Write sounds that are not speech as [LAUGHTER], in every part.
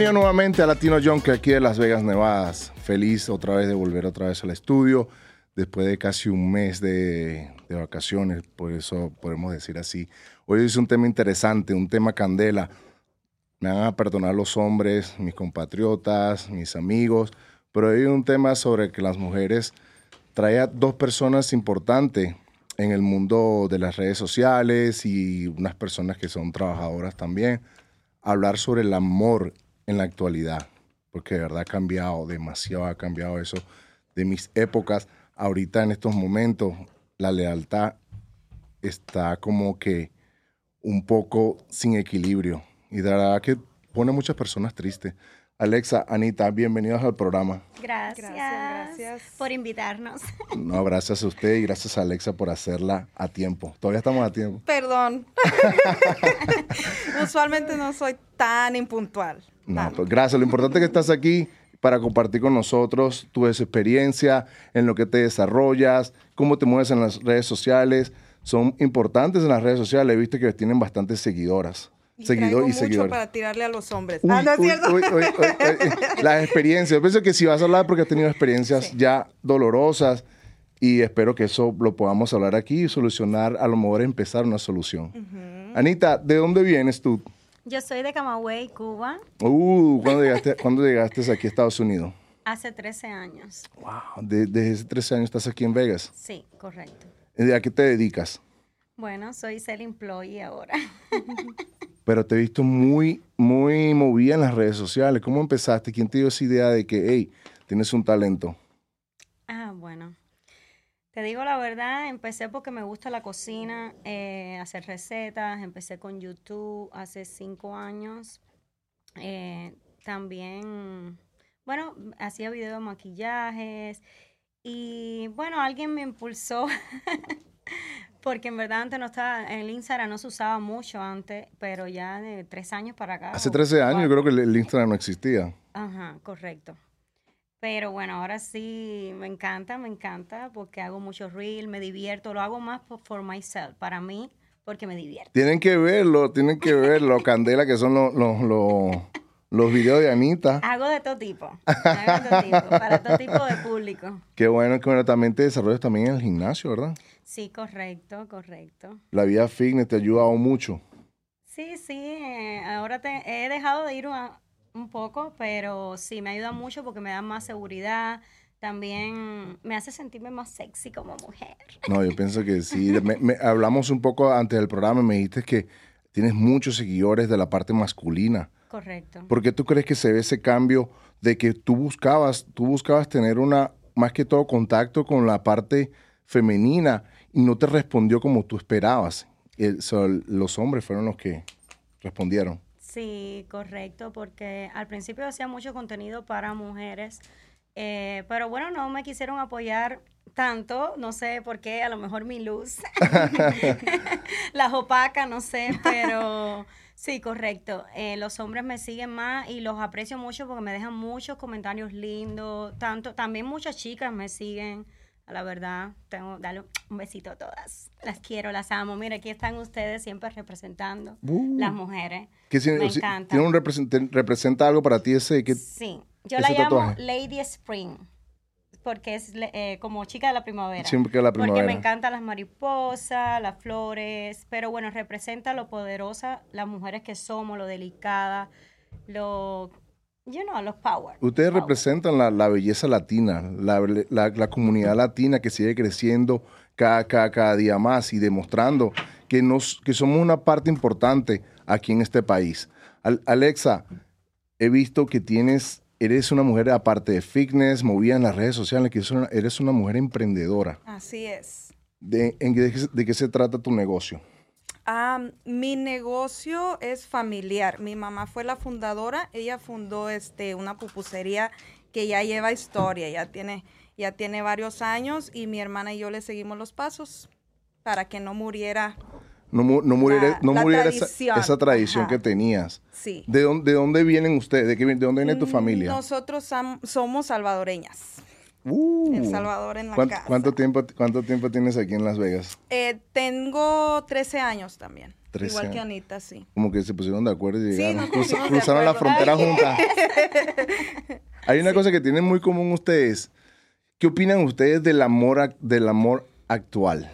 Bienvenido nuevamente a Latino que aquí de Las Vegas, Nevada. Feliz otra vez de volver otra vez al estudio, después de casi un mes de, de vacaciones, por eso podemos decir así. Hoy es un tema interesante, un tema candela. Me van a perdonar los hombres, mis compatriotas, mis amigos, pero hay un tema sobre que las mujeres trae a dos personas importantes en el mundo de las redes sociales y unas personas que son trabajadoras también, hablar sobre el amor en la actualidad, porque de verdad ha cambiado, demasiado ha cambiado eso de mis épocas. Ahorita en estos momentos la lealtad está como que un poco sin equilibrio y de verdad que pone a muchas personas tristes. Alexa, Anita, bienvenidos al programa. Gracias, gracias, por invitarnos. [LAUGHS] No, gracias a usted y gracias a Alexa por hacerla a tiempo. Todavía estamos a tiempo. Perdón. [LAUGHS] Usualmente no soy tan impuntual. No, pues gracias. Lo importante es que estás aquí para compartir con nosotros tu experiencia, en lo que te desarrollas, cómo te mueves en las redes sociales. Son importantes en las redes sociales. He visto que tienen bastantes seguidoras. Y Seguidor y seguidor. para tirarle a los hombres. Uy, ah, ¿no es uy, cierto? uy. [LAUGHS] Las experiencias. Yo pienso que si vas a hablar porque has tenido experiencias Sí. ya dolorosas y espero que eso lo podamos hablar aquí y solucionar, a lo mejor empezar una solución. Anita, ¿de dónde vienes tú? Yo soy de Camagüey, Cuba, Uh, ¿cuándo llegaste, ¿cuándo llegaste aquí a Estados Unidos? hace 13 años. Wow, de- desde hace 13 años estás aquí en Vegas. Sí, correcto. ¿A qué te dedicas? Bueno, soy self-employee ahora. [LAUGHS] Pero te he visto muy, muy movida en las redes sociales. ¿Cómo empezaste? ¿Quién te dio esa idea de que, hey, tienes un talento? Ah, bueno. Te digo la verdad, empecé porque me gusta la cocina, eh, hacer recetas. Empecé con YouTube hace cinco años. Eh, también, bueno, hacía videos de maquillajes. Y bueno, alguien me impulsó. [LAUGHS] Porque en verdad antes no estaba, el Instagram no se usaba mucho antes, pero ya de tres años para acá. Hace o 13 años yo creo que el Instagram no existía. Ajá, correcto. Pero bueno, ahora sí me encanta, me encanta porque hago mucho reel, me divierto, lo hago más por, for myself, para mí, porque me divierto. Tienen que verlo, tienen que verlo, Candela, que son los, los, los, los videos de Anita. Hago de todo tipo, hago de todo tipo, para todo tipo de público. Qué bueno, que bueno, también te desarrollas también en el gimnasio, ¿verdad? Sí, correcto, correcto. La vida fitness te ha ayudado mucho. Sí, sí, eh, ahora te- he dejado de ir a- un poco, pero sí, me ayuda mucho porque me da más seguridad, también me hace sentirme más sexy como mujer. No, yo pienso que sí. Me- me- hablamos un poco antes del programa, me dijiste que tienes muchos seguidores de la parte masculina. Correcto. ¿Por qué tú crees que se ve ese cambio de que tú buscabas, tú buscabas tener una, más que todo, contacto con la parte femenina y no te respondió como tú esperabas? El- so, los hombres fueron los que respondieron. Sí, correcto, porque al principio hacía mucho contenido para mujeres, eh, pero bueno, no me quisieron apoyar tanto, no sé por qué, a lo mejor mi luz, [LAUGHS] [LAUGHS] las opacas, no sé, pero sí, correcto. Eh, los hombres me siguen más y los aprecio mucho porque me dejan muchos comentarios lindos, tanto, también muchas chicas me siguen. La verdad, tengo darle un besito a todas. Las quiero, las amo. Mira, aquí están ustedes siempre representando Uh. las mujeres. ¿Qué signi- Me si- encanta. ¿Tiene un represent- representa algo para ti ese? que Sí, yo ese la llamo tatuaje? Lady Spring, porque es eh, como chica de la primavera. Siempre que la Porque me primavera. encantan las mariposas, las flores, pero bueno, representa lo poderosa, las mujeres que somos, lo delicada, lo, you know, los power. Ustedes power. representan la, la belleza latina, la, la- la comunidad latina que sigue creciendo cada, cada, cada día más y demostrando que, nos, que somos una parte importante aquí en este país. Al- Alexa, he visto que tienes, eres una mujer aparte de fitness, movida en las redes sociales, que eres una, eres una mujer emprendedora. Así es. ¿De, en de, de qué se trata tu negocio? Ah, mi negocio es familiar. Mi mamá fue la fundadora. Ella fundó este una pupusería que ya lleva historia, ya tiene ya tiene varios años y mi hermana y yo le seguimos los pasos para que no muriera. No, mu- no muriera, La- no la muriera esa, tradición, esa tradición ajá. que tenías. Sí. ¿De dónde, de dónde vienen ustedes? ¿De, qué, de dónde viene tu Mm, familia? Nosotros somos salvadoreñas. Uh. El Salvador en la ¿Cuánto, casa. cuánto tiempo, ¿Cuánto tiempo tienes aquí en Las Vegas? Eh, tengo 13 años también. 13 Igual que. Anita, sí. Como que se pusieron de acuerdo y llegaron, cruza- cruzaron la frontera juntas. Hay una cosa que tienen muy común ustedes. ¿Qué opinan ustedes del amor, del amor actual?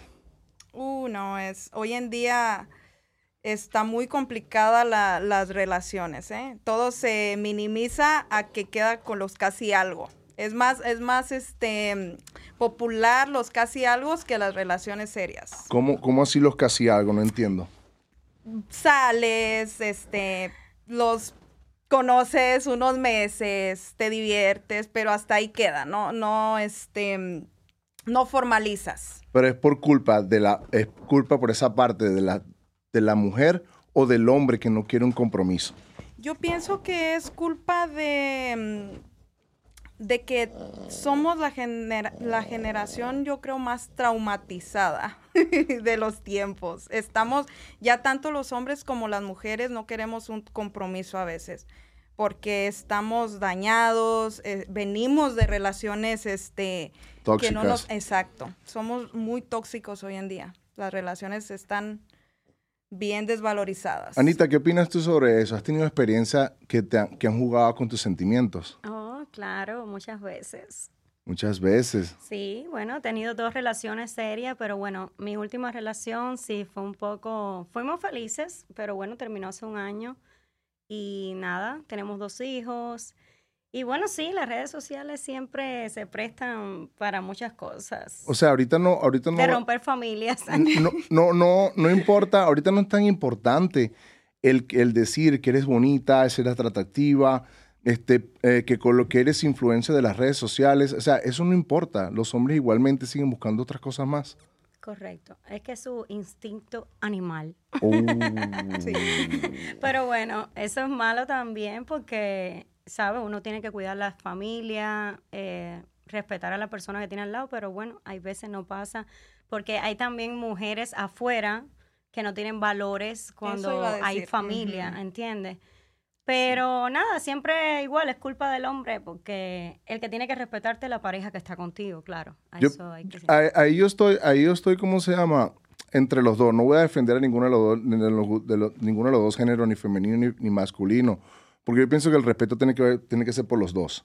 Uh, no, es, hoy en día está muy complicada la- las relaciones, ¿eh? Todo se minimiza a que queda con los casi algo. Es más, es más, este, popular los casi algo que las relaciones serias. ¿Cómo, cómo así los casi algo? No entiendo. Sales, este, los conoces unos meses, te diviertes, pero hasta ahí queda, no, no, este, no formalizas. Pero es por culpa de la, es culpa por esa parte de la, de la mujer o del hombre que no quiere un compromiso. Yo pienso que es culpa de, de que somos la, genera- la generación, yo creo, más traumatizada [LAUGHS] de los tiempos. Estamos, ya tanto los hombres como las mujeres no queremos un compromiso a veces, porque estamos dañados, eh, venimos de relaciones, este, que no nos, Tóxicas. exacto, somos muy tóxicos hoy en día. Las relaciones están bien desvalorizadas. Anita, ¿qué opinas tú sobre eso? ¿Has tenido experiencia que, te han- que han jugado con tus sentimientos? Oh, claro, muchas veces. Muchas veces. Sí, bueno, he tenido dos relaciones serias, pero bueno, mi última relación sí fue un poco, fuimos felices, pero bueno, terminó hace un año y nada, tenemos dos hijos. Y bueno, sí, las redes sociales siempre se prestan para muchas cosas. O sea, ahorita no, ahorita no. de romper familias. No, no, no, no importa, ahorita no es tan importante el, el decir que eres bonita, ser atractiva, este, eh, que con lo que eres influencia de las redes sociales, o sea, eso no importa. Los hombres igualmente siguen buscando otras cosas más. Correcto, es que es su instinto animal. Oh. [LAUGHS] Sí. Pero bueno, eso es malo también porque, ¿sabes? Uno tiene que cuidar la familia, eh, respetar a la persona que tiene al lado, pero bueno, hay veces no pasa porque hay también mujeres afuera que no tienen valores cuando hay familia, ujú. ¿entiendes? Pero nada, siempre igual es culpa del hombre porque el que tiene que respetarte es la pareja que está contigo, claro. A Yo- eso hay que Ahí, ahí yo estoy, ahí yo estoy, ¿cómo se llama? Entre los dos. No voy a defender a ninguno de los dos, ni de los- de los- ninguno de los dos géneros, ni femenino ni, ni masculino. Porque yo pienso que el respeto tiene que, ver- tiene que ser por los dos.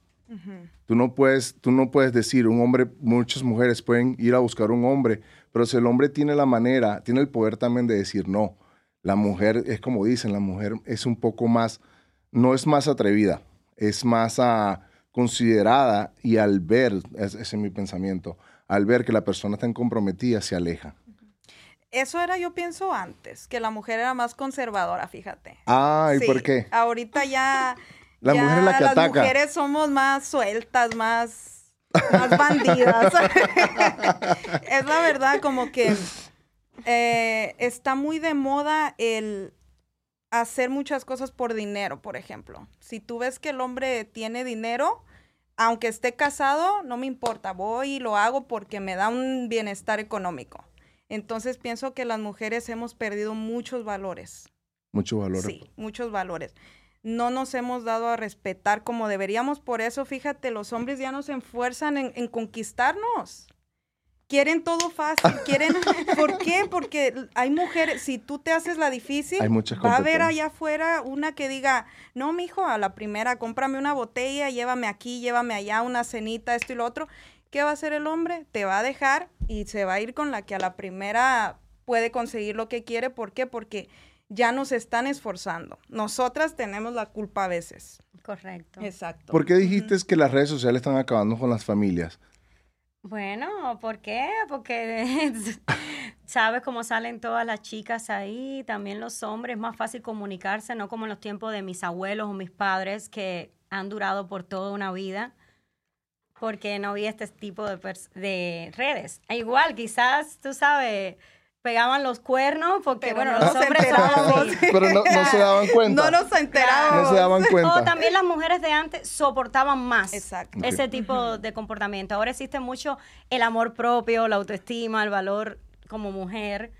Tú no puedes, tú no puedes decir, un hombre, muchas mujeres pueden ir a buscar un hombre, pero si el hombre tiene la manera, tiene el poder también de decir no. La mujer es como dicen, la mujer es un poco más, no es más atrevida, es más ah, considerada y al ver, es- ese es mi pensamiento, al ver que la persona está comprometida, se aleja. Eso era, yo pienso, antes, que la mujer era más conservadora, fíjate. Ah, ¿y Sí, por qué? Ahorita ya. [LAUGHS] La ya mujer es la que las ataca. mujeres somos más sueltas, más, más bandidas. [LAUGHS] [LAUGHS] es la verdad, como que eh, está muy de moda el hacer muchas cosas por dinero, por ejemplo. Si tú ves que el hombre tiene dinero, aunque esté casado, no me importa, voy y lo hago porque me da un bienestar económico. Entonces pienso que las mujeres hemos perdido muchos valores. Mucho valor. Sí, muchos valores. No nos hemos dado a respetar como deberíamos, por eso fíjate, los hombres ya nos esfuerzan en, en conquistarnos. Quieren todo fácil, quieren... [LAUGHS] ¿Por qué? Porque hay mujeres, si tú te haces la difícil, Hay va a haber allá afuera una que diga, no, mijo, a la primera, cómprame una botella, llévame aquí, llévame allá, una cenita, esto y lo otro. ¿Qué va a hacer el hombre? Te va a dejar y se va a ir con la que a la primera puede conseguir lo que quiere. ¿Por qué? Porque ya nos están esforzando. Nosotras tenemos la culpa a veces. Correcto. Exacto. ¿Por qué dijiste que las redes sociales están acabando con las familias? Bueno, ¿por qué? Porque [LAUGHS] sabes cómo salen todas las chicas ahí, también los hombres, es más fácil comunicarse, no como en los tiempos de mis abuelos o mis padres que han durado por toda una vida, porque no había este tipo de, de redes. E igual, quizás, tú sabes, pegaban los cuernos, porque Pero bueno, no los hombres son enterábamos. así. Pero no, no se daban [LAUGHS] cuenta. No nos enteramos. No se daban O cuenta. también las mujeres de antes soportaban más Exacto. Ese tipo de comportamiento. Ahora existe mucho el amor propio, la autoestima, el valor como mujer.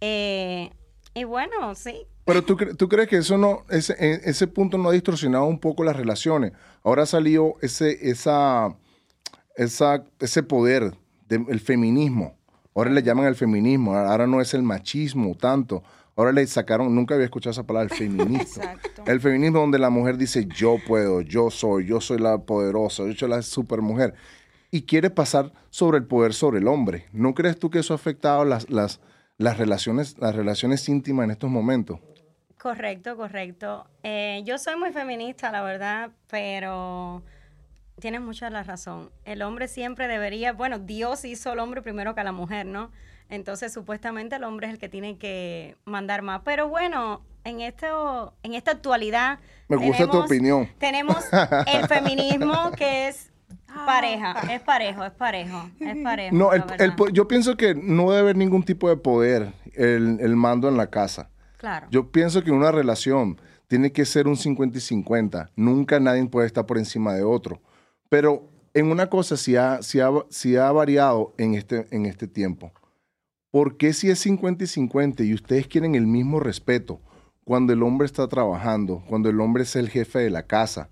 Eh, y bueno, sí. Pero tú, cre- tú crees que eso no, ese, e- ese punto no ha distorsionado un poco las relaciones. Ahora salió ese, esa, esa, ese poder del feminismo. Ahora le llaman el feminismo. Ahora no es el machismo tanto. Ahora le sacaron, nunca había escuchado esa palabra, el feminismo. [LAUGHS] Exacto. El feminismo donde la mujer dice yo puedo, yo soy, yo soy la poderosa, yo soy la supermujer. Y quiere pasar sobre el poder sobre el hombre. ¿No crees tú que eso ha afectado las, las, las, relaciones, las relaciones íntimas en estos momentos? Correcto, correcto. Eh, yo soy muy feminista, la verdad, pero tienes mucha la razón. El hombre siempre debería, bueno, Dios hizo al hombre primero que a la mujer, ¿no? Entonces, supuestamente el hombre es el que tiene que mandar más. Pero bueno, en esto, en esta actualidad. Me gusta tu opinión. Tenemos el [LAUGHS] feminismo que es pareja, es parejo, es parejo, es parejo. No, el- yo pienso que no debe haber ningún tipo de poder el, el mando en la casa. Claro. Yo pienso que una relación tiene que ser un 50 y 50. Nunca nadie puede estar por encima de otro. Pero en una cosa sí ha, variado en este, en este tiempo. ¿Por qué si es 50 y 50 y ustedes quieren el mismo respeto cuando el hombre está trabajando, cuando el hombre es el jefe de la casa?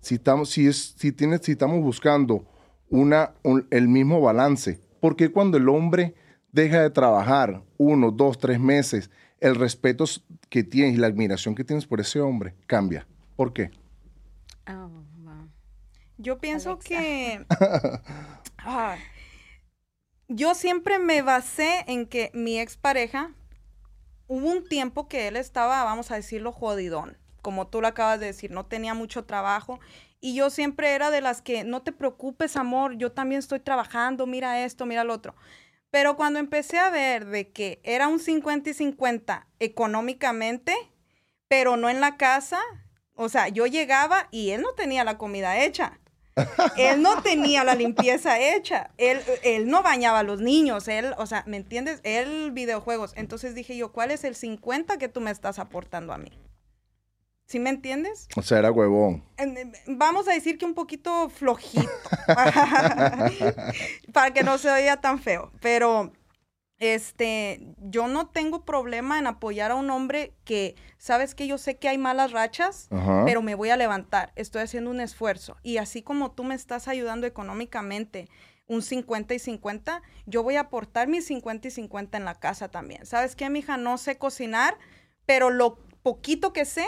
Si estamos, estamos buscando el mismo balance, ¿por qué cuando el hombre deja de trabajar uno, dos, tres meses, el respeto que tienes y la admiración que tienes por ese hombre cambia? ¿Por qué? Oh. Yo pienso Alexa. que... Ay. [LAUGHS] yo siempre me basé en que mi expareja, hubo un tiempo que él estaba, vamos a decirlo, jodidón. Como tú lo acabas de decir, no tenía mucho trabajo. Y yo siempre era de las que, no te preocupes, amor, yo también estoy trabajando, mira esto, mira lo otro. Pero cuando empecé a ver de que era un 50 y 50 económicamente, pero no en la casa, o sea, yo llegaba y él no tenía la comida hecha. Él no tenía la limpieza hecha. Él, él no bañaba a los niños. Él, o sea, ¿me entiendes? Él videojuegos. Entonces dije yo, ¿cuál es el 50 que tú me estás aportando a mí? ¿Sí me entiendes? O sea, era huevón. Vamos a decir que un poquito flojito. [LAUGHS] para que no se oiga tan feo. Pero este, yo no tengo problema en apoyar a un hombre que, sabes que yo sé que hay malas rachas, Ajá. pero me voy a levantar, estoy haciendo un esfuerzo. Y así como tú me estás ayudando económicamente, un 50 y 50, yo voy a aportar mis 50 y 50 en la casa también. ¿Sabes qué, mija? No sé cocinar, pero lo poquito que sé,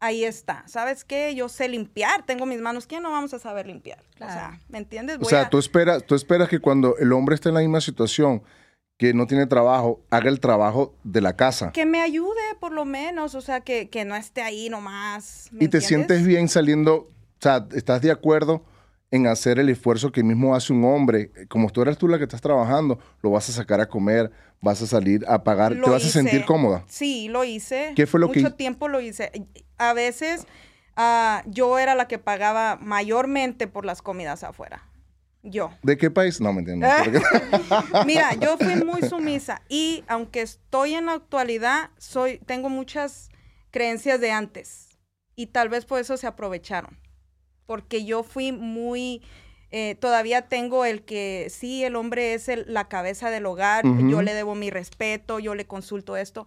ahí está. ¿Sabes qué? Yo sé limpiar, tengo mis manos. ¿Quién no vamos a saber limpiar? O sea, Claro. ¿me entiendes? O Voy sea, a- tú esperas, tú esperas que cuando el hombre esté en la misma situación, que no tiene trabajo, haga el trabajo de la casa. Que me ayude, por lo menos. O sea, que, que no esté ahí nomás. ¿me Y te entiendes? sientes bien saliendo, o sea, estás de acuerdo en hacer el esfuerzo que mismo hace un hombre. Como tú eres tú la que estás trabajando, lo vas a sacar a comer, vas a salir a pagar, Lo te vas a sentir cómoda. Sí, lo hice. ¿Qué fue lo que Mucho hi- tiempo lo hice. A veces ah, yo era la que pagaba mayormente por las comidas afuera. Yo. ¿De qué país? No, me entiendo. [LAUGHS] Mira, yo fui muy sumisa y aunque estoy en la actualidad, soy, tengo muchas creencias de antes y tal vez por eso se aprovecharon, porque yo fui muy, eh, todavía tengo el que sí, el hombre es el- la cabeza del hogar, yo le debo mi respeto, yo le consulto esto,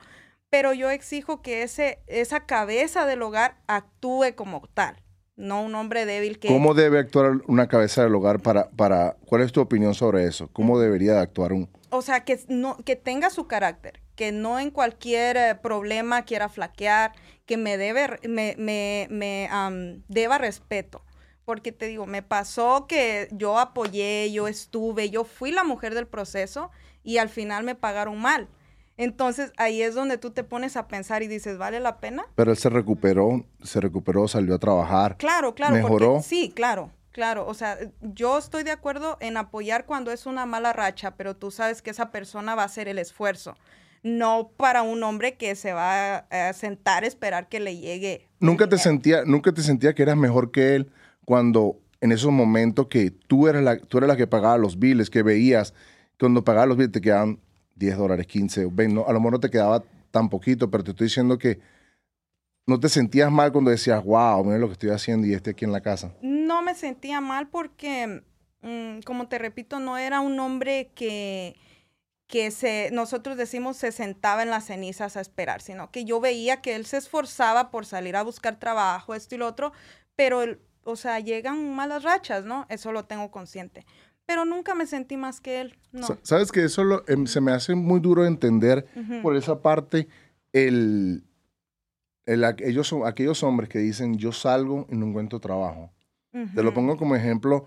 pero yo exijo que ese, esa cabeza del hogar actúe como tal, no un hombre débil que... ¿Cómo debe actuar una cabeza del hogar para, para, cuál es tu opinión sobre eso? ¿Cómo debería de actuar un... o sea, que, no, que tenga su carácter, que no en cualquier eh, problema quiera flaquear, que me, debe, me, me, me, am, deba respeto. Porque te digo, me pasó que yo apoyé, yo estuve, yo fui la mujer del proceso y al final me pagaron mal. Entonces ahí es donde tú te pones a pensar y dices, ¿vale la pena? Pero él se recuperó, se recuperó, salió a trabajar. Claro, claro. porque- ¿Mejoró? sí, claro, claro. O sea, yo estoy de acuerdo en apoyar cuando es una mala racha, pero tú sabes que esa persona va a hacer el esfuerzo. No para un hombre que se va a, sentar a esperar que le llegue. ¿Nunca te, sentía, ¿Nunca te sentía que eras mejor que él cuando en esos momentos que tú eras la, tú eras la que pagaba los biles, que veías, cuando pagabas los biles te quedaban 10 dólares, 15, 20, no, a lo mejor no te quedaba tan poquito, pero te estoy diciendo que no te sentías mal cuando decías, wow, mira lo que estoy haciendo y este aquí en la casa. No me sentía mal porque, mm, como te repito, no era un hombre que, que se, nosotros decimos se sentaba en las cenizas a esperar, sino que yo veía que él se esforzaba por salir a buscar trabajo, esto y lo otro, pero, el, o sea, llegan malas rachas, ¿no? Eso lo tengo consciente. Pero nunca me sentí más que él, no. Sa- Sabes que eso lo- em, se me hace muy duro de entender Ujú. por esa parte el, el, ellos son aquellos hombres que dicen yo salgo y no encuentro trabajo. Te lo pongo como ejemplo.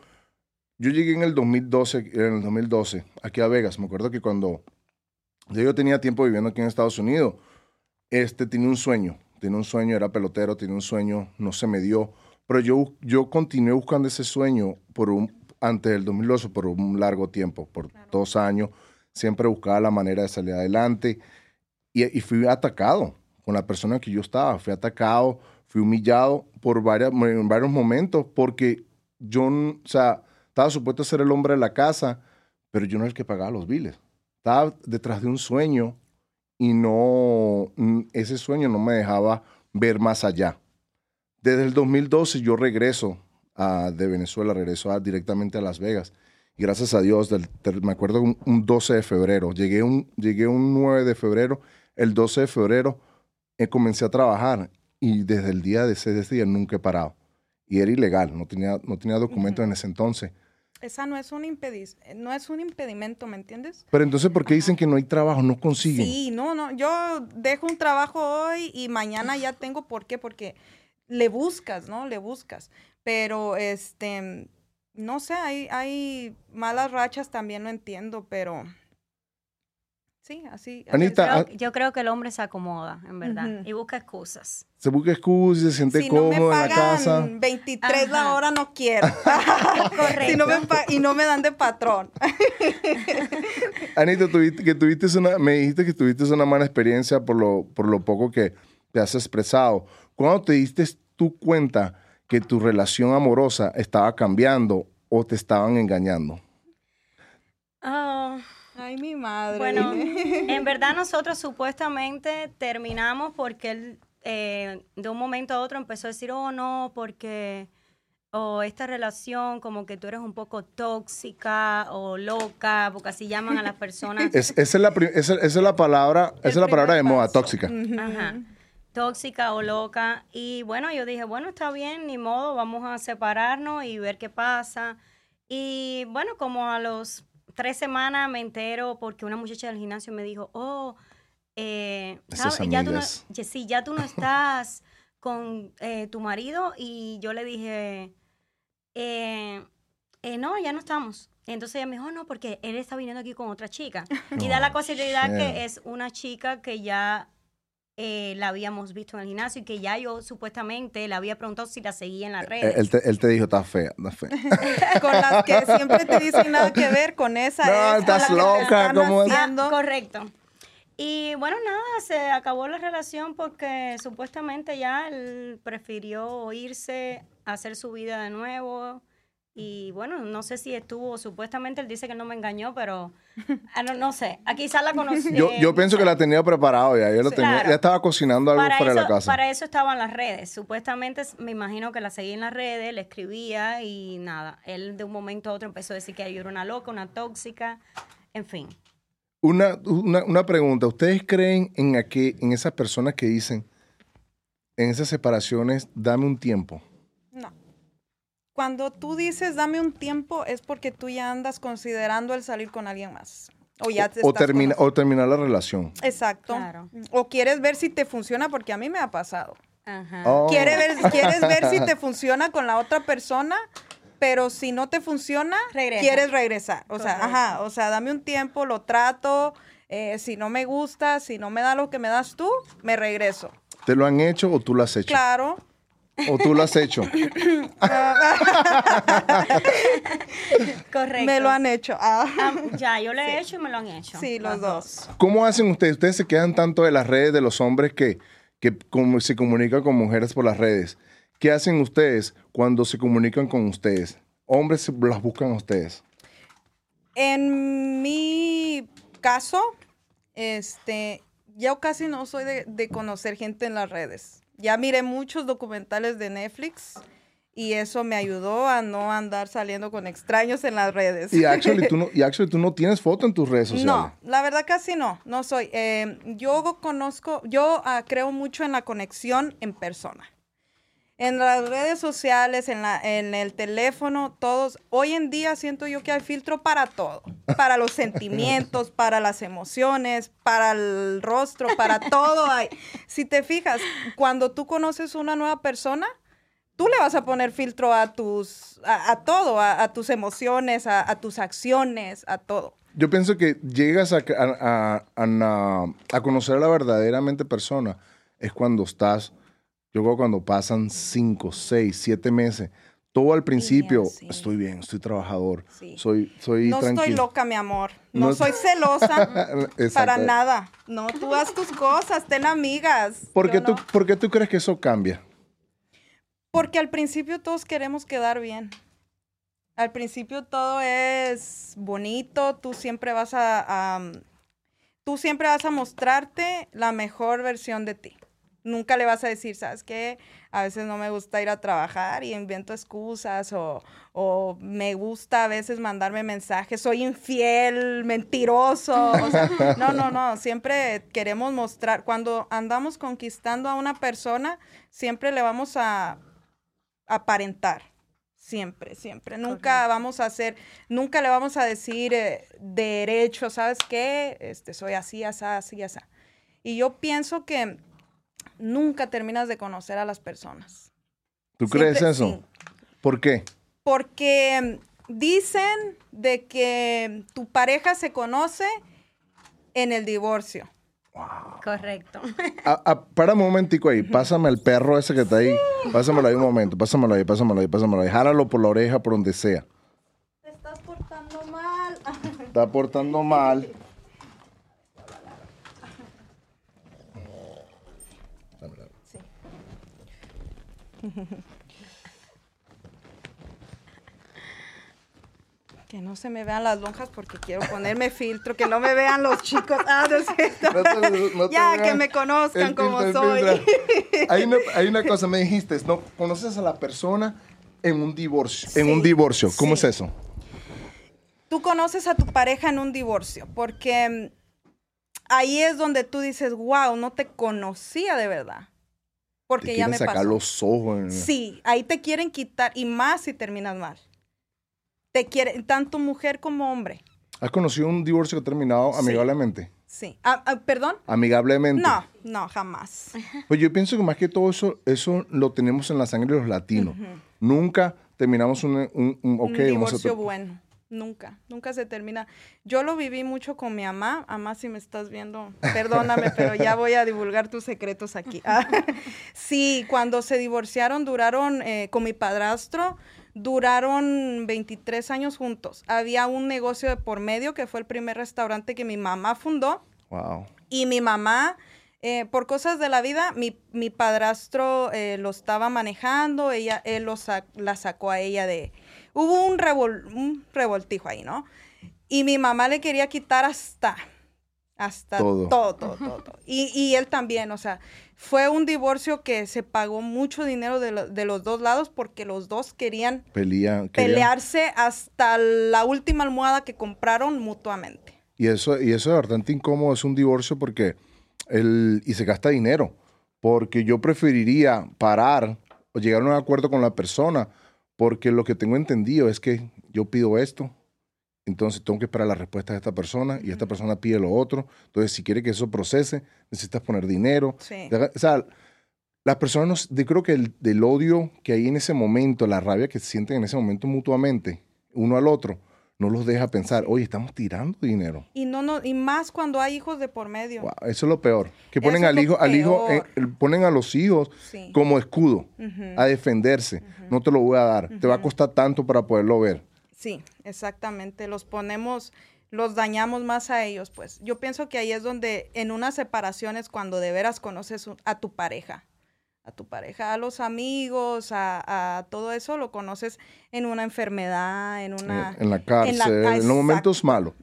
Yo llegué en el 2012, en el 2012 aquí a Vegas. Me acuerdo que cuando yo tenía tiempo viviendo aquí en Estados Unidos, este tenía un sueño, tenía un sueño, era pelotero, tenía un sueño, no se me dio, pero yo, yo continué buscando ese sueño por un, antes del 2012 por un largo tiempo, por dos años, siempre buscaba la manera de salir adelante y, y, fui atacado con la persona que yo estaba, fui atacado, fui humillado por varias, en varios momentos porque yo, o sea, estaba supuesto a ser el hombre de la casa, pero yo no era el que pagaba los biles. Estaba detrás de un sueño y no, ese sueño no me dejaba ver más allá. Desde el 2012 yo regreso de Venezuela, regreso directamente a Las Vegas. Y gracias a Dios, me acuerdo un, 12 de febrero, llegué un, llegué un 9 de febrero, el 12 de febrero eh, comencé a trabajar y desde el día de ese, día nunca he parado. Y era ilegal, no tenía, no tenía documento en ese entonces. Esa no es, un no es un impedimento, ¿me entiendes? Pero entonces, ¿por qué dicen que no hay trabajo? No consiguen. Sí, no, no. Yo dejo un trabajo hoy y mañana ya tengo. ¿Por qué? Porque le buscas, ¿no? Le buscas. Pero, este, no sé, hay, hay malas rachas también, no entiendo, pero sí, así. Anita, yo creo, que el hombre se acomoda, en verdad, y busca excusas. Se busca excusas, se siente cómodo en la casa. 23 la hora no quiero. [LAUGHS] [LAUGHS] Correcto. y no me dan de patrón. [LAUGHS] Anita, tuviste, que tuviste una, me dijiste que tuviste una mala experiencia por lo, por lo poco que te has expresado. ¿Cuándo te diste tú cuenta que tu relación amorosa estaba cambiando o te estaban engañando? Ah, Ay, mi madre. Bueno, [LAUGHS] en verdad nosotros supuestamente terminamos porque él eh, de un momento a otro empezó a decir, oh no, porque o esta relación como que tú eres un poco tóxica o loca, porque así llaman a las personas. [LAUGHS] esa, es la, es la palabra, esa es la palabra de moda, tóxica. Ajá tóxica o loca. Y bueno, yo dije, bueno, está bien, ni modo, vamos a separarnos y ver qué pasa. Y bueno, como a los tres semanas me entero porque una muchacha del gimnasio me dijo, oh, eh, Ya tú no, sí, ya tú no estás con eh, tu marido. Y yo le dije, eh, eh, no, ya no estamos. Entonces ella me dijo, no, porque él está viniendo aquí con otra chica. Y da la casualidad que es una chica que ya eh, la habíamos visto en el gimnasio y que ya yo supuestamente le había preguntado si la seguía en las eh, redes. Él te, él te dijo, está fea, está fea. [LAUGHS] con las que siempre te dicen nada que ver con esa. No, estás loca, ¿cómo es? Ah, correcto. Y bueno, nada, se acabó la relación porque supuestamente ya él prefirió irse a hacer su vida de nuevo y bueno, no sé si estuvo, supuestamente él dice que no me engañó, pero [LAUGHS] ah, no, sé, aquí quizás la conocí. yo, yo pienso que la tenía preparado ya, yo lo tenía, ya estaba cocinando algo para fuera de la casa. Para eso estaban las redes, supuestamente me imagino que la seguía en las redes, le escribía y nada, él de un momento a otro empezó a decir que yo era una loca, una tóxica, en fin. Una, una, una pregunta, ¿ustedes creen en, aquí, en esas personas que dicen, en esas separaciones, dame un tiempo? Cuando tú dices dame un tiempo es porque tú ya andas considerando el salir con alguien más. O, ya te o, termina, o terminar la relación. Exacto. O quieres ver si te funciona, porque a mí me ha pasado. Ajá. Oh. ¿Quieres, ver, [LAUGHS] quieres ver si te funciona con la otra persona, pero si no te funciona, quieres regresar. O sea, ajá, o sea, dame un tiempo, lo trato. Eh, si no me gusta, si no me da lo que me das tú, me regreso. ¿Te lo han hecho o tú lo has hecho? Claro. ¿O tú lo has hecho? [LAUGHS] Correcto. Me lo han hecho. Ah. Ah, ya, yo lo he hecho y me lo han hecho. Sí, los, dos. ¿Cómo hacen ustedes? Ustedes se quedan tanto de las redes de los hombres que, que se comunican con mujeres por las redes. ¿Qué hacen ustedes cuando se comunican con ustedes? ¿Hombres las buscan a ustedes? En mi caso, este, yo casi no soy de conocer gente en las redes ya miré muchos documentales de Netflix y eso me ayudó a no andar saliendo con extraños en las redes. Y actually [LAUGHS] tú no, y actually, tú no tienes foto en tus redes sociales. No, la verdad casi no, no soy. Eh, yo conozco, yo ah, creo mucho en la conexión en persona. En las redes sociales, en, la, en el teléfono, todos, hoy en día siento yo que hay filtro para todo, para los sentimientos, [LAUGHS] para las emociones, para el rostro, para todo hay. [LAUGHS] Si te fijas, cuando tú conoces una nueva persona, tú le vas a poner filtro a tus, a, todo, a, tus emociones, a, tus acciones, a todo. Yo pienso que llegas a, a, conocer a la verdaderamente persona es cuando estás yo creo cuando pasan cinco, seis, siete meses, todo al principio, estoy bien, estoy trabajador, soy, soy No estoy loca, mi amor. No, soy celosa [LAUGHS] para nada. No, tú haz tus cosas, ten amigas. ¿Por qué, tú, ¿Por qué tú crees que eso cambia? Porque al principio todos queremos quedar bien. Al principio todo es bonito, tú siempre vas a tú siempre vas a mostrarte la mejor versión de ti. Nunca le vas a decir, ¿sabes qué? A veces no me gusta ir a trabajar y invento excusas o, me gusta a veces mandarme mensajes, soy infiel, mentiroso. [LAUGHS] no, no, no, siempre queremos mostrar, cuando andamos conquistando a una persona, siempre le vamos a aparentar. Siempre, siempre. Nunca vamos a hacer, nunca le vamos a decir eh, derecho, ¿sabes qué? Este, soy así, así, así, así. Y yo pienso que nunca terminas de conocer a las personas. ¿Tú crees eso? ¿Por qué? Porque dicen de que tu pareja se conoce en el divorcio. Correcto. [LAUGHS] para un momentico ahí, pásame el perro ese que está ahí. Pásamelo ahí un momento, pásamelo ahí, pásamelo ahí, pásamelo ahí. Jálalo por la oreja, por donde sea. Te estás portando mal. Está portando mal. [LAUGHS] [LAUGHS] Que no se me vean las lonjas porque quiero ponerme filtro, que no me vean los chicos. Ah, ya, que me conozcan como soy. [LAUGHS] Hay una, hay una, cosa, me dijiste, ¿no? Conoces a la persona en un divorcio. En un divorcio. ¿Cómo es eso? Tú conoces a tu pareja en un divorcio, porque mm, ahí es donde tú dices, wow, no te conocía de verdad. Porque ya me sacar los ojos. Sí, ahí te quieren quitar y más si terminas mal. Te quieren, tanto mujer como hombre. ¿Has conocido un divorcio que ha terminado amigablemente? Sí. Ah, ah, ¿Perdón? Amigablemente. No, no, jamás. [LAUGHS] Pues yo pienso que más que todo eso, eso lo tenemos en la sangre de los latinos. Nunca terminamos un, un, un, divorcio bueno. Nunca, nunca se termina. Yo lo viví mucho con mi mamá. Mamá, si me estás viendo, perdóname, pero ya voy a divulgar tus secretos aquí. [LAUGHS] sí, cuando se divorciaron, duraron eh, con mi padrastro, duraron 23 años juntos. Había un negocio de por medio que fue el primer restaurante que mi mamá fundó. Wow. Y mi mamá, eh, por cosas de la vida, mi, mi padrastro eh, lo estaba manejando, ella, él lo la sacó a ella de hubo un, un revoltijo ahí, ¿no? Y mi mamá le quería quitar hasta, hasta todo, todo, todo, todo. Y, él también, o sea, fue un divorcio que se pagó mucho dinero de, los dos lados porque los dos querían pelearse hasta la última almohada que compraron mutuamente. Y eso, y eso es bastante incómodo, es un divorcio porque el, y se gasta dinero, porque yo preferiría parar o llegar a un acuerdo con la persona porque lo que tengo entendido es que yo pido esto, entonces tengo que esperar la respuesta de esta persona y esta persona pide lo otro. Entonces, si quiere que eso procese, necesitas poner dinero. O sea, las personas, yo creo que el, del odio que hay en ese momento, la rabia que sienten en ese momento mutuamente, uno al otro, no los deja pensar, oye, estamos tirando dinero. Y no, no, y más cuando hay hijos de por medio. eso es lo peor. Que ponen al hijo, al hijo, eh, ponen a los hijos como escudo, a defenderse. No te lo voy a dar. Te va a costar tanto para poderlo ver. Sí, exactamente. Los ponemos, los dañamos más a ellos, pues. Yo pienso que ahí es donde, en una separación es cuando de veras conoces a tu pareja a tu pareja, a los amigos, a, todo eso lo conoces en una enfermedad, en una... En la cárcel, en, los momentos malos.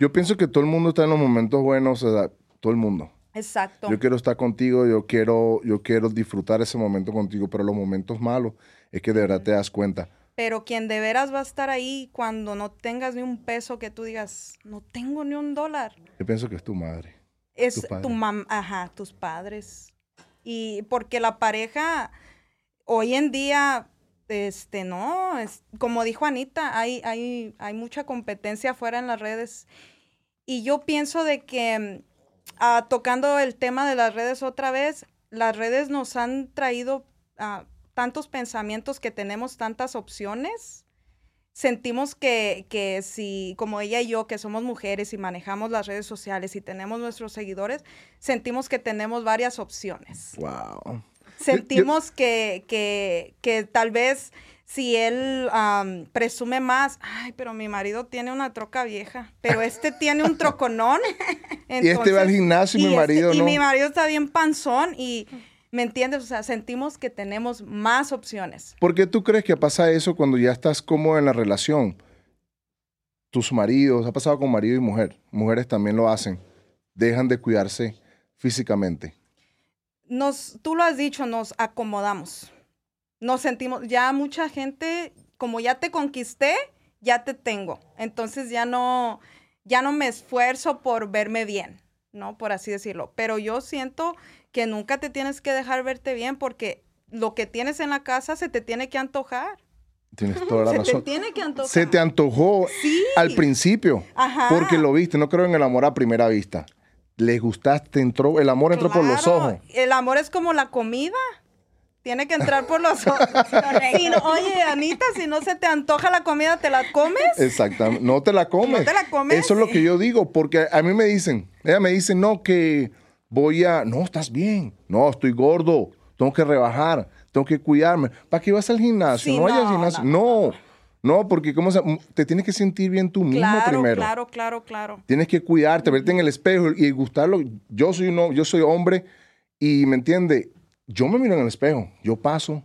Yo pienso que todo el mundo está en los momentos buenos, todo el mundo. Exacto. Yo quiero estar contigo, yo quiero, yo quiero disfrutar ese momento contigo, pero los momentos malos es que de verdad te das cuenta. Pero quien de veras va a estar ahí cuando no tengas ni un peso que tú digas, no tengo ni un dólar. Yo pienso que es tu madre. Es tu, tu mamá, ajá, tus padres y porque la pareja, hoy en día, este, no, es, como dijo Anita, hay, hay, hay mucha competencia afuera en las redes. Y yo pienso de que, ah, tocando el tema de las redes otra vez, las redes nos han traído ah, tantos pensamientos que tenemos tantas opciones. Sentimos que, que si, como ella y yo, que somos mujeres y manejamos las redes sociales y tenemos nuestros seguidores, sentimos que tenemos varias opciones. Wow. Sentimos que, que, que tal vez si él presume más, ay, pero mi marido tiene una troca vieja, pero este tiene un troconón. [LAUGHS] y este va al gimnasio y, mi este- marido y no. mi marido está bien panzón y, ¿me entiendes? O sea, sentimos que tenemos más opciones. ¿Por qué tú crees que pasa eso cuando ya estás cómodo en la relación? Tus maridos, ha pasado con marido y mujer, mujeres también lo hacen, dejan de cuidarse físicamente. Nos, tú lo has dicho, nos acomodamos. Nos sentimos, ya mucha gente, como ya te conquisté, ya te tengo. Entonces ya no, ya no me esfuerzo por verme bien, ¿no? Por así decirlo. Pero yo siento que nunca te tienes que dejar verte bien porque lo que tienes en la casa se te tiene que antojar. Tienes [LAUGHS] toda la se razón. te tiene que antojar. Se te antojó Sí. al principio, Ajá. porque lo viste. No creo en el amor a primera vista. Le gustaste, entró, el amor entró por los ojos. El amor es como la comida. Tiene que entrar por los [LAUGHS] ojos. Correcto. Si no- oye, Anita, si no se te antoja la comida, ¿te la comes? Exactamente. No te la comes. ¿No te la comes? Eso es lo que yo digo, porque a mí me dicen, ella me dice, no, que voy a, no, estás bien. No, estoy gordo. Tengo que rebajar. Tengo que cuidarme. ¿Para qué vas al gimnasio? Sí, no vayas al no, gimnasio. no, No, no, porque ¿cómo se- te tienes que sentir bien tú mismo Claro, primero. claro, claro, claro. Tienes que cuidarte, verte en el espejo y gustarlo. Yo soy uno, yo soy hombre y me entiende. Yo me miro en el espejo, yo paso.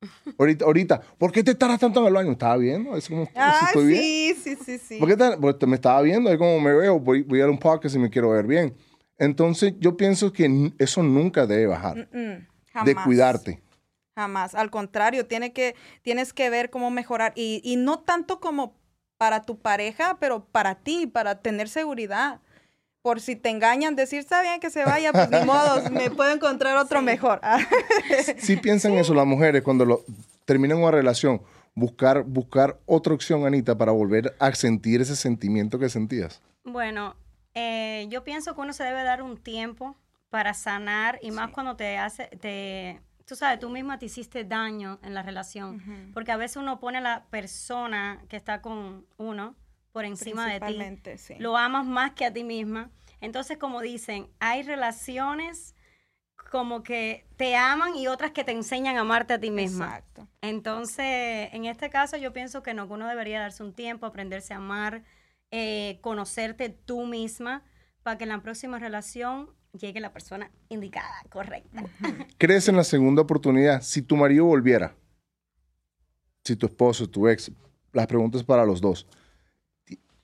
[LAUGHS] Ahorita, ahorita, ¿por qué te tardas tanto en el baño? Estaba viendo, es como si Ah, estoy bien. sí, sí, sí, sí. ¿Por qué te- Porque te- me estaba viendo, es como me veo, voy, voy a dar un podcast y me quiero ver bien. Entonces, yo pienso que eso nunca debe bajar, Mm, de jamás, cuidarte. Jamás. Al contrario, tiene que, tienes que ver cómo mejorar. Y, y no tanto como para tu pareja, pero para ti, para tener seguridad. Por si te engañan, decir, está bien que se vaya, pues ni [LAUGHS] modo, me puedo encontrar otro mejor. [LAUGHS] Si piensan eso las mujeres cuando lo, terminan una relación, buscar, buscar otra opción, Anita, para volver a sentir ese sentimiento que sentías. Bueno, eh, yo pienso que uno se debe dar un tiempo para sanar y más Sí. cuando te hace, te, tú sabes, tú misma te hiciste daño en la relación. Porque a veces uno pone a la persona que está con uno por encima de ti. Sí. Lo amas más que a ti misma. Entonces, como dicen, hay relaciones como que te aman y otras que te enseñan a amarte a ti misma. Exacto. Entonces, en este caso yo pienso que no, que uno debería darse un tiempo, aprenderse a amar, eh, conocerte tú misma, para que en la próxima relación llegue la persona indicada, correcta. ¿Crees en la segunda oportunidad? Si tu marido volviera, si tu esposo, tu ex, las preguntas para los dos,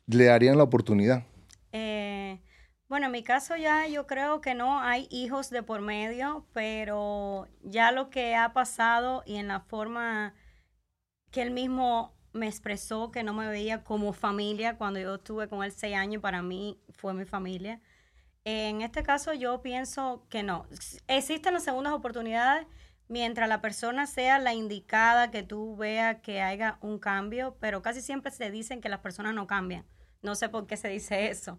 ¿le darían la oportunidad? Eh, bueno, en mi caso ya yo creo que no hay hijos de por medio, pero ya lo que ha pasado y en la forma que él mismo me expresó que no me veía como familia cuando yo estuve con él seis años, para mí fue mi familia. En este caso yo pienso que no. Existen las segundas oportunidades mientras la persona sea la indicada, que tú veas que haya un cambio, pero casi siempre se dicen que las personas no cambian. No sé por qué se dice eso.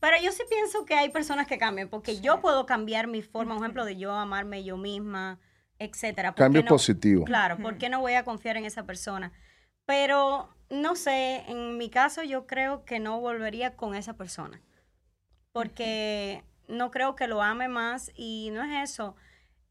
Pero yo sí pienso que hay personas que cambian, porque yo puedo cambiar mi forma, un ejemplo de yo amarme yo misma, etcétera. ¿Por qué Cambio no? positivo. Claro, ¿por qué no voy a confiar en esa persona? Pero no sé, en mi caso yo creo que no volvería con esa persona. Porque no creo que lo ame más y no es eso.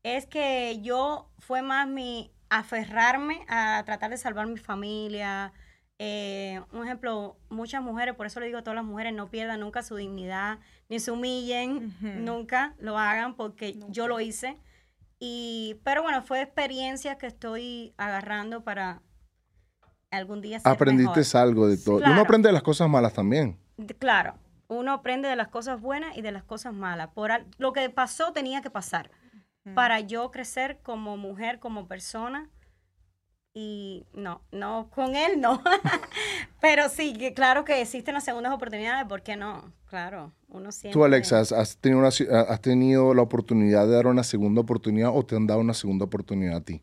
Es que yo fue más mi aferrarme a tratar de salvar mi familia. Eh, un ejemplo, muchas mujeres, por eso le digo a todas las mujeres, no pierdan nunca su dignidad, ni se humillen, nunca lo hagan porque yo lo hice. Y, pero bueno, fue experiencia que estoy agarrando para algún día ser Aprendiste mejor. algo de todo. Claro. Uno aprende de las cosas malas también. De- Claro, uno aprende de las cosas buenas y de las cosas malas. Por al- lo que pasó tenía que pasar para yo crecer como mujer, como persona. Y no, no, con él no. [LAUGHS] Pero sí, claro que existen las segundas oportunidades, ¿por qué no? Claro, uno siempre... Tú, Alexa, ¿has, tenido una has tenido la oportunidad de dar una segunda oportunidad o te han dado una segunda oportunidad a ti?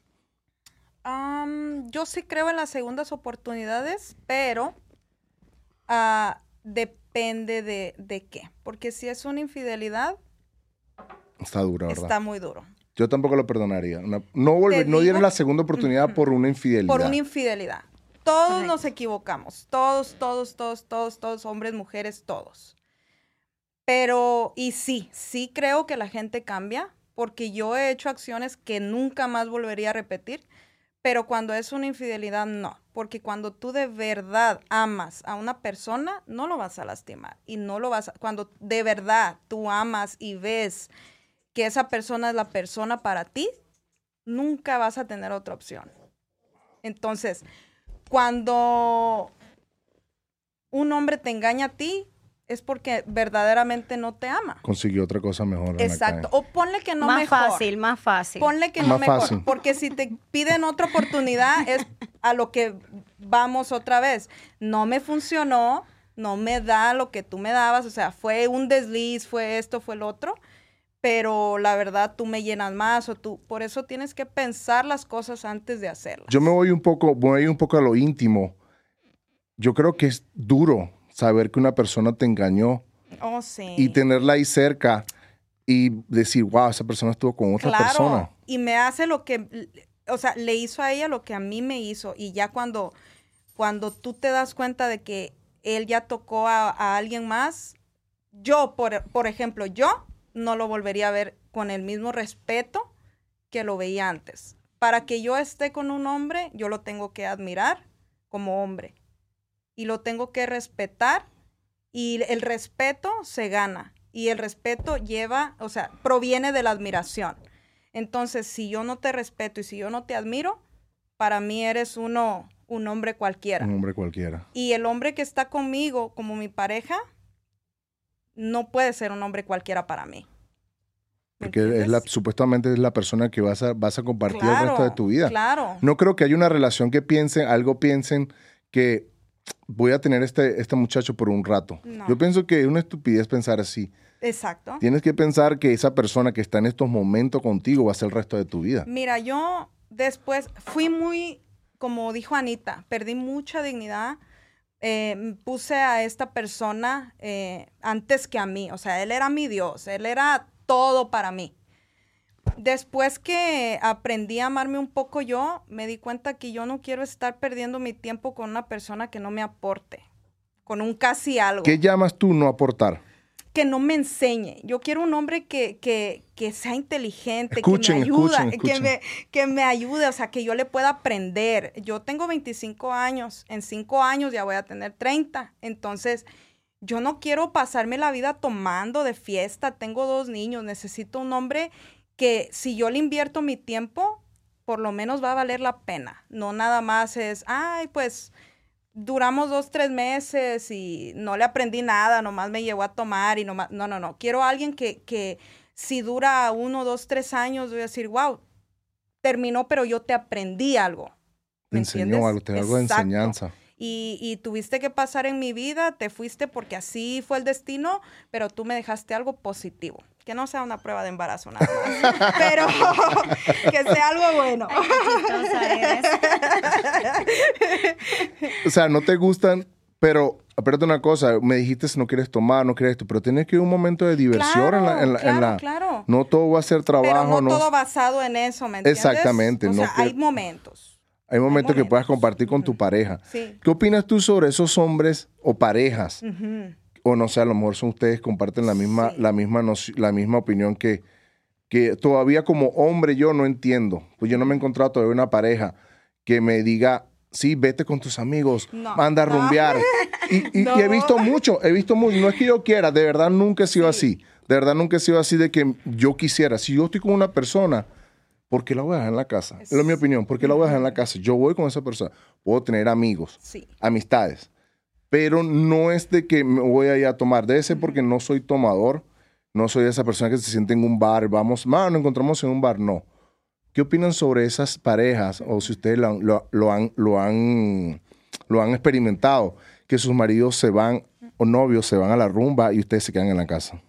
Yo sí creo en las segundas oportunidades, pero ah, depende de, de qué. Porque si es una infidelidad, Está duro, ¿verdad? está muy duro. Yo tampoco lo perdonaría. Una- no volver, no dieron la segunda oportunidad por una infidelidad. Por una infidelidad. Todos Correcto. nos equivocamos. Todos, todos, todos, todos, todos, hombres, mujeres, todos. Pero, y sí, sí creo que la gente cambia, porque yo he hecho acciones que nunca más volvería a repetir, pero cuando es una infidelidad, no. Porque cuando tú de verdad amas a una persona, no lo vas a lastimar. Y no lo vas a, cuando de verdad tú amas y ves que esa persona es la persona para ti, nunca vas a tener otra opción. Entonces, cuando un hombre te engaña a ti, es porque verdaderamente no te ama. Consiguió otra cosa mejor. Exacto. O ponle que no más mejor. fácil, más fácil. Ponle que Más no mejor. fácil. Porque si te piden otra oportunidad, es a lo que vamos otra vez. No me funcionó, no me da lo que tú me dabas. O sea, fue un desliz, fue esto, fue el otro. Pero la verdad, tú me llenas más o tú. Por eso tienes que pensar las cosas antes de hacerlas. Yo me voy un poco, voy un poco a lo íntimo. Yo creo que es duro saber que una persona te engañó Oh, sí. y tenerla ahí cerca y decir, wow, esa persona estuvo con otra claro, persona. Y me hace lo que, o sea, le hizo a ella lo que a mí me hizo. Y ya cuando, cuando tú te das cuenta de que él ya tocó a, a alguien más, yo, por, por ejemplo, yo no lo volvería a ver con el mismo respeto que lo veía antes. Para que yo esté con un hombre, yo lo tengo que admirar como hombre. Y lo tengo que respetar. Y el respeto se gana. Y el respeto lleva, o sea, proviene de la admiración. Entonces, si yo no te respeto y si yo no te admiro, para mí eres uno, un hombre cualquiera. Un hombre cualquiera. Y el hombre que está conmigo como mi pareja, no puede ser un hombre cualquiera para mí. ¿Me Porque es la, supuestamente es la persona que vas a, vas a compartir el resto de tu vida. Claro. No creo que haya una relación que piensen, algo piensen que voy a tener este, este muchacho por un rato. No. Yo pienso que es una estupidez pensar así. Exacto. Tienes que pensar que esa persona que está en estos momentos contigo va a ser el resto de tu vida. Mira, yo después fui muy, como dijo Anita, perdí mucha dignidad. eh, puse a esta persona eh, antes que a mí. O sea, él era mi Dios, él era todo para mí. Después que aprendí a amarme un poco yo, me di cuenta que yo no quiero estar perdiendo mi tiempo con una persona que no me aporte, con un casi algo ¿Qué llamas tú no aportar? que no me enseñe. Yo quiero un hombre que, que, que sea inteligente, Escuchen, que me escuchen, Que, me, que me ayude, o sea, que yo le pueda aprender. Yo tengo 25 años, en 5 años ya voy a tener 30. Entonces, yo no quiero pasarme la vida tomando de fiesta. Tengo dos niños, necesito un hombre que si yo le invierto mi tiempo, por lo menos va a valer la pena. No nada más es, ay, pues duramos dos, tres meses y no le aprendí nada, nomás me llevó a tomar y nomás, no, no, no. Quiero a alguien que, que si dura uno, dos, tres años, voy a decir, wow, terminó, pero yo te aprendí algo. ¿Me enseñó algo, te dio algo de enseñanza. Y, y tuviste que pasar en mi vida, te fuiste porque así fue el destino, pero tú me dejaste algo positivo. Que no sea una prueba de embarazo nada más, [LAUGHS] pero [LAUGHS] que sea algo bueno. [LAUGHS] O sea, no te gustan, pero espérate una cosa, me dijiste si no quieres tomar, no quieres esto, pero tienes que ir a un momento de diversión en la... En la, en claro, la- claro. No todo va a ser Pero trabajo, no, no. todo basado en eso, ¿me entiendes? Exactamente, O no sea, que- hay momentos. Hay momentos que momentos. puedas compartir con tu pareja. Sí. ¿Qué opinas tú sobre esos hombres o parejas? Ujú. O no sé, a lo mejor son ustedes comparten la misma, Sí. la misma, la misma opinión que, que todavía como hombre yo no entiendo. Pues yo no me he encontrado todavía una pareja que me diga, sí, vete con tus amigos, No, manda a no. rumbear. [LAUGHS] Y, y- y he No. visto mucho, he visto mucho. No es que yo quiera, de verdad nunca he sido así. De verdad nunca he sido así de que yo quisiera. Si yo estoy con una persona, ¿por qué la voy a dejar en la casa? Es mi opinión. ¿Por qué la voy a dejar en la casa? Yo voy con esa persona. Puedo tener amigos Sí. amistades. Pero no es de que me voy a ir a tomar. Debe ser porque no soy tomador. No soy esa persona que se siente en un bar. Vamos, "Ma, nos encontramos en un bar. No. ¿Qué opinan sobre esas parejas? O si ustedes lo, han- lo- lo han, lo, han, lo han experimentado. Que sus maridos se van o novios se van a la rumba y ustedes se quedan en la casa.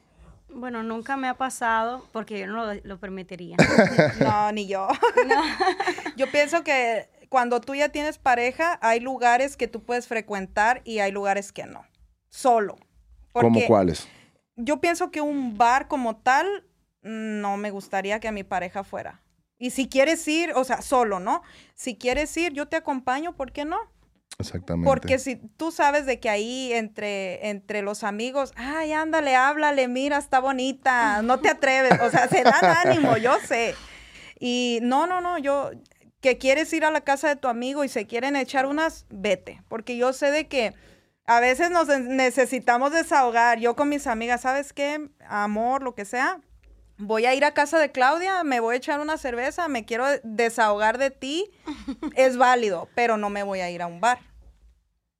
Bueno, nunca me ha pasado porque yo no lo, lo permitiría. [LAUGHS] No, ni yo. Yo pienso que, cuando tú ya tienes pareja, hay lugares que tú puedes frecuentar y hay lugares que no. Solo. ¿Cómo cuáles? Yo pienso que un bar como tal, no me gustaría que a mi pareja fuera. Y si quieres ir, o sea, solo, ¿no? Si quieres ir, yo te acompaño, ¿por qué no? Exactamente. Porque si tú sabes de que ahí entre, entre los amigos, ay, ándale, háblale, mira, está bonita, no te atreves, o sea, se dan [LAUGHS] ánimo, yo sé. Y no, no, no, yo, que quieres ir a la casa de tu amigo y se quieren echar unas, vete, porque yo sé de que a veces nos necesitamos desahogar. Yo con mis amigas, ¿sabes qué? Amor, lo que sea. Voy a ir a casa de Claudia, me voy a echar una cerveza, me quiero desahogar de ti. [LAUGHS] es válido, pero no me voy a ir a un bar.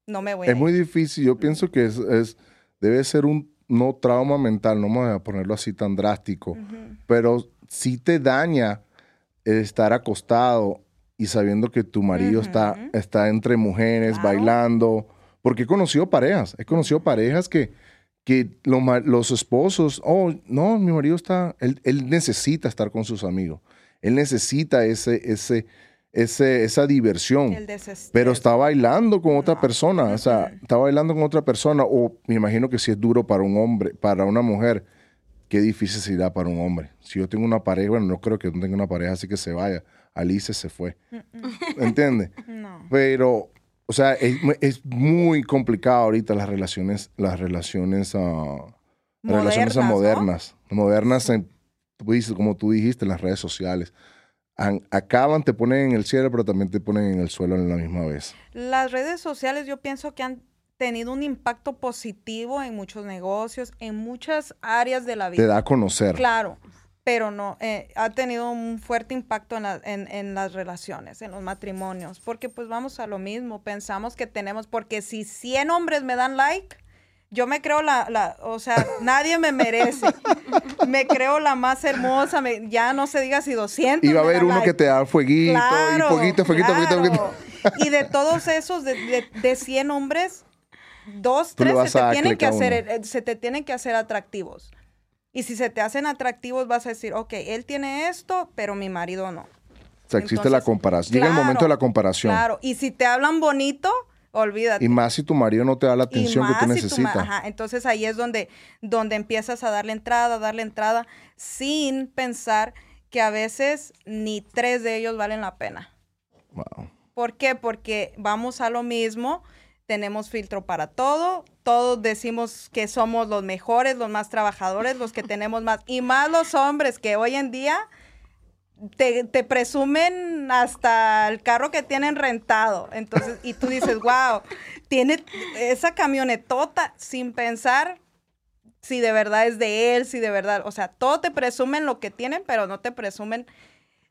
No me voy es a ir. muy difícil. Yo pienso que es, es- debe ser un no trauma mental, no vamos a ponerlo así tan drástico, pero sí te daña el estar acostado y sabiendo que tu marido está, Ujú. está entre mujeres Claro. bailando. Porque he conocido parejas, he conocido parejas que, que lo ma- los esposos, oh, no, mi marido está, él, él necesita estar con sus amigos, él necesita ese, ese, ese, esa diversión. Pero está bailando con otra No. persona, o sea, está bailando con otra persona, o me imagino que si es duro para un hombre, para una mujer, qué difícil será para un hombre. Si yo tengo una pareja, bueno, no creo que no tenga una pareja, así que se vaya. Alice se fue, ¿entiendes? [LAUGHS] No. Pero, o sea, es, mu- es muy complicado ahorita las relaciones, las relaciones, las relaciones ah, Modernas, ¿no? modernas, modernas, en- como tú dijiste, en las redes sociales. An- acaban, te ponen en el cielo, pero también te ponen en el suelo en la misma vez. Las redes sociales yo pienso que han tenido un impacto positivo en muchos negocios, en muchas áreas de la vida. Te da a conocer. Claro, pero no, eh, ha tenido un fuerte impacto en, la- en- en las relaciones, en los matrimonios, porque pues vamos a lo mismo, pensamos que tenemos, porque si 100 hombres me dan like, yo me creo la, la o sea, [LAUGHS] nadie me merece, me creo la más hermosa, me- ya no se diga si 200. Y va a haber uno like. que te da fueguito, y fueguito, claro. Y de todos esos, de, de, de 100 hombres, dos, Tú tres se te, tienen que hacer, uno. eh, se te tienen que hacer atractivos. Y si se te hacen atractivos, vas a decir, ok, él tiene esto, pero mi marido no. O sea, existe la comparación. Llega el momento de la comparación. Claro, y si te hablan bonito, olvídate. Y más si tu marido no te da la atención que tú si tu necesitas. ajá, entonces ahí es donde, donde empiezas a darle entrada, darle entrada, sin pensar que a veces ni tres de ellos valen la pena. Wow. ¿Por qué? Porque vamos a lo mismo, tenemos filtro para todo, todos decimos que somos los mejores, los más trabajadores, los que tenemos más, y más los hombres que hoy en día te, te presumen hasta el carro que tienen rentado. Entonces, y tú dices, [LAUGHS] wow, tiene esa camionetota sin pensar si de verdad es de él, si de verdad, o sea, todo te presumen lo que tienen, pero no te presumen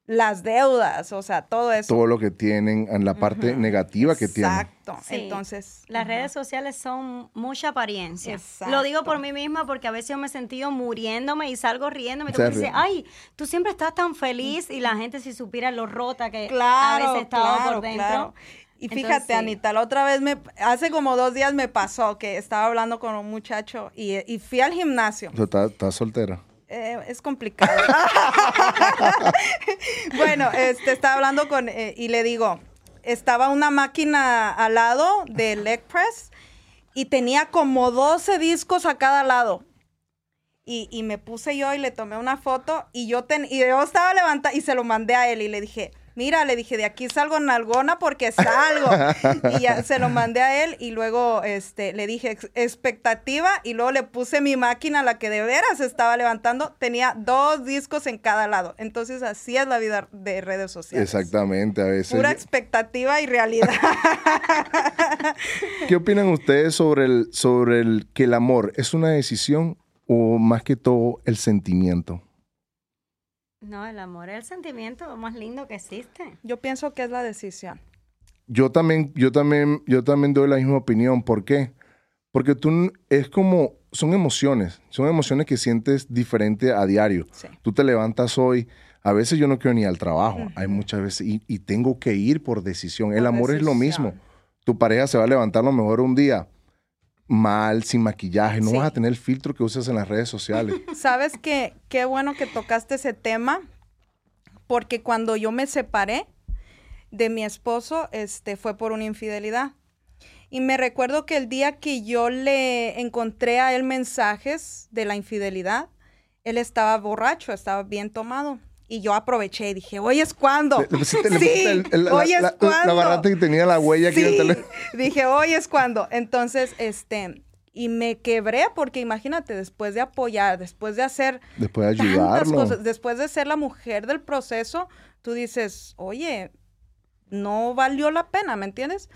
las deudas, o sea, todo eso. Todo lo que tienen, en la parte Ujú. negativa que tienen. Exacto. Sí. Entonces, Las ajá. redes sociales son mucha apariencia. Exacto. Lo digo por mí misma porque a veces yo me he sentido muriéndome y salgo riéndome. Y todo el mundo Se dice, ay, tú siempre estás tan feliz y la gente si supiera lo rota que claro, a veces estaba claro, por dentro. claro. Y Entonces, fíjate, sí. Anita, la otra vez me, hace como dos días me pasó que estaba hablando con un muchacho y, y fui al gimnasio. O sea, ¿Estás estás soltera? Eh, es complicado. [LAUGHS] bueno, este, estaba hablando con, eh, y le digo, estaba una máquina al lado del leg press y tenía como 12 discos a cada lado. Y, y me puse yo y le tomé una foto y yo, ten, y yo estaba levantada y se lo mandé a él y le dije, mira, le dije, de aquí salgo nalgona porque salgo. [LAUGHS] y ya se lo mandé a él y luego este, le dije "Ex- expectativa y luego le puse mi máquina, la que de veras estaba levantando, tenía dos discos en cada lado. Entonces así es la vida de redes sociales. Exactamente, a veces. Pura expectativa y realidad. [LAUGHS] ¿Qué opinan ustedes sobre el, sobre el que el amor es una decisión o más que todo el sentimiento? No, el amor es el sentimiento más lindo que existe. Yo pienso que es la decisión. Yo también, yo también, yo también doy la misma opinión. ¿Por qué? Porque tú es como, son emociones, son emociones que sientes diferente a diario. Sí. Tú te levantas hoy, a veces yo no quiero ni al trabajo, hay muchas veces, y, y tengo que ir por decisión. el amor es lo mismo. Tu pareja se va a levantar a lo mejor un día mal, sin maquillaje, no Sí. vas a tener el filtro que usas en las redes sociales. [LAUGHS] Sabes que qué bueno que tocaste ese tema, porque cuando yo me separé, de mi esposo este, fue por una infidelidad. Y me recuerdo que el día que yo le encontré a él mensajes de la infidelidad, él estaba borracho, estaba bien tomado. Y yo aproveché y dije, hoy es cuando. [LAUGHS] sí, hoy es cuando. La, barata que tenía la huella aquí en el [LAUGHS] Dije, hoy es cuando. Entonces, este, y me quebré porque imagínate, después de apoyar, después de hacer. Después de ayudarlo. Cosas, después de ser la mujer del proceso, tú dices, oye, no valió la pena, ¿me entiendes?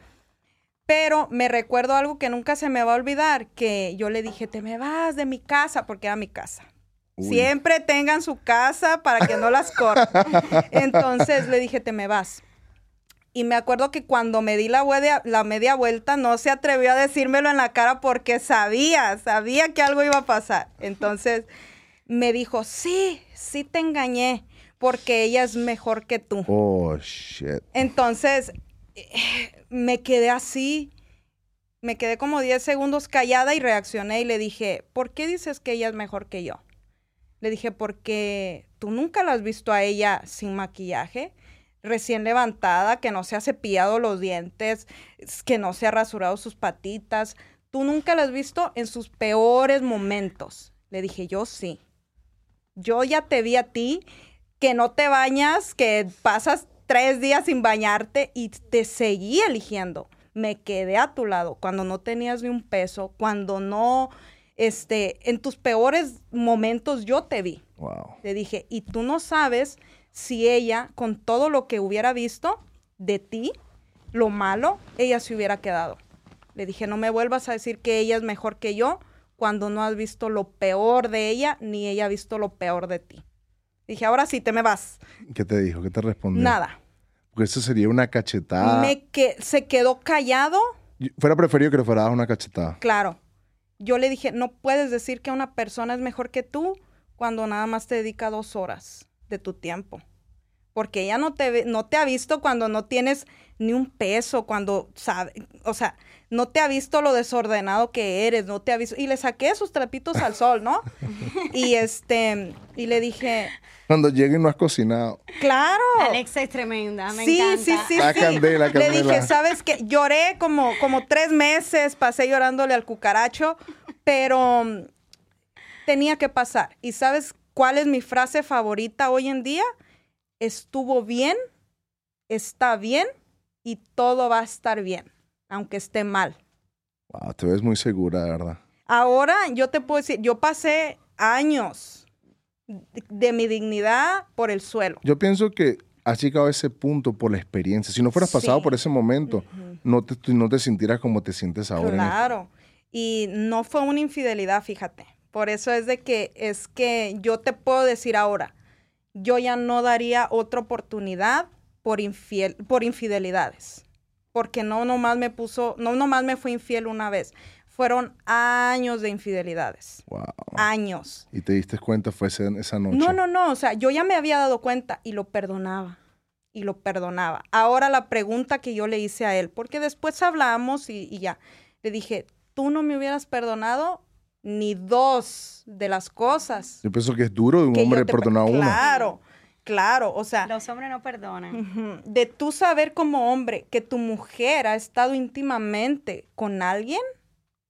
Pero me recuerdo algo que nunca se me va a olvidar, que yo le dije, te me vas de mi casa, porque era mi casa. Siempre tengan su casa para que no las corran. [LAUGHS] Entonces le dije, te me vas. Y me acuerdo que cuando me di la, la media vuelta, no se atrevió a decírmelo en la cara porque sabía, sabía que algo iba a pasar. Entonces me dijo, sí, sí te engañé, porque ella es mejor que tú. Oh, shit. Entonces me quedé así. Me quedé como 10 segundos callada y reaccioné y le dije, ¿por qué dices que ella es mejor que yo? Le dije, porque tú nunca la has visto a ella sin maquillaje, recién levantada, que no se ha cepillado los dientes, que no se ha rasurado sus patitas. Tú nunca la has visto en sus peores momentos. Le dije, yo sí. Yo ya te vi a ti, que no te bañas, que pasas tres días sin bañarte y te seguí eligiendo. Me quedé a tu lado cuando no tenías ni un peso, cuando no este, en tus peores momentos yo te vi. Wow. Te dije, y tú no sabes si ella, con todo lo que hubiera visto de ti, lo malo, ella se hubiera quedado. Le dije, no me vuelvas a decir que ella es mejor que yo cuando no has visto lo peor de ella, ni ella ha visto lo peor de ti. Dije, ahora sí, te me vas. ¿Qué te dijo? ¿Qué te respondió? Nada. Porque eso sería una cachetada. Me que se quedó callado. Fuera preferido que le fuera una cachetada. Claro yo le dije, no puedes decir que una persona es mejor que tú cuando nada más te dedica dos horas de tu tiempo. Porque ella no te, no te ha visto cuando no tienes ni un peso, cuando sabe, o sea, no te ha visto lo desordenado que eres, no te ha visto. Y le saqué sus trapitos al sol, ¿no? [LAUGHS] y este, y le dije. Cuando llegue no has cocinado. Claro. Alexa es tremenda, me sí, encanta. Sí, sí, la Candela, Le dije, ¿sabes qué? Lloré como, como tres meses, pasé llorándole al cucaracho, pero mm, tenía que pasar. ¿Y sabes cuál es mi frase favorita hoy en día? Estuvo bien, está bien y todo va a estar bien, aunque esté mal. Wow, te ves muy segura, de verdad. Ahora yo te puedo decir, yo pasé años de mi dignidad por el suelo. Yo pienso que has llegado a ese punto por la experiencia. Si no fueras pasado por ese momento, no, te, no te sintieras como te sientes ahora. Claro. Y no fue una infidelidad, fíjate. Por eso es de que es que yo te puedo decir ahora, yo ya no daría otra oportunidad por, infiel, por infidelidades. Porque no nomás me puso, no nomás me fue infiel una vez. Fueron años de infidelidades. Wow. Años. ¿Y te diste cuenta fue esa, noche? No, no, no. O sea, yo ya me había dado cuenta y lo perdonaba. Y lo perdonaba. Ahora la pregunta que yo le hice a él, porque después hablamos y, y ya, le dije, tú no me hubieras perdonado ni dos de las cosas. Yo pienso que es duro de un hombre perdonar a uno. Claro, claro, o sea. Los hombres no perdonan. De tú saber como hombre que tu mujer ha estado íntimamente con alguien,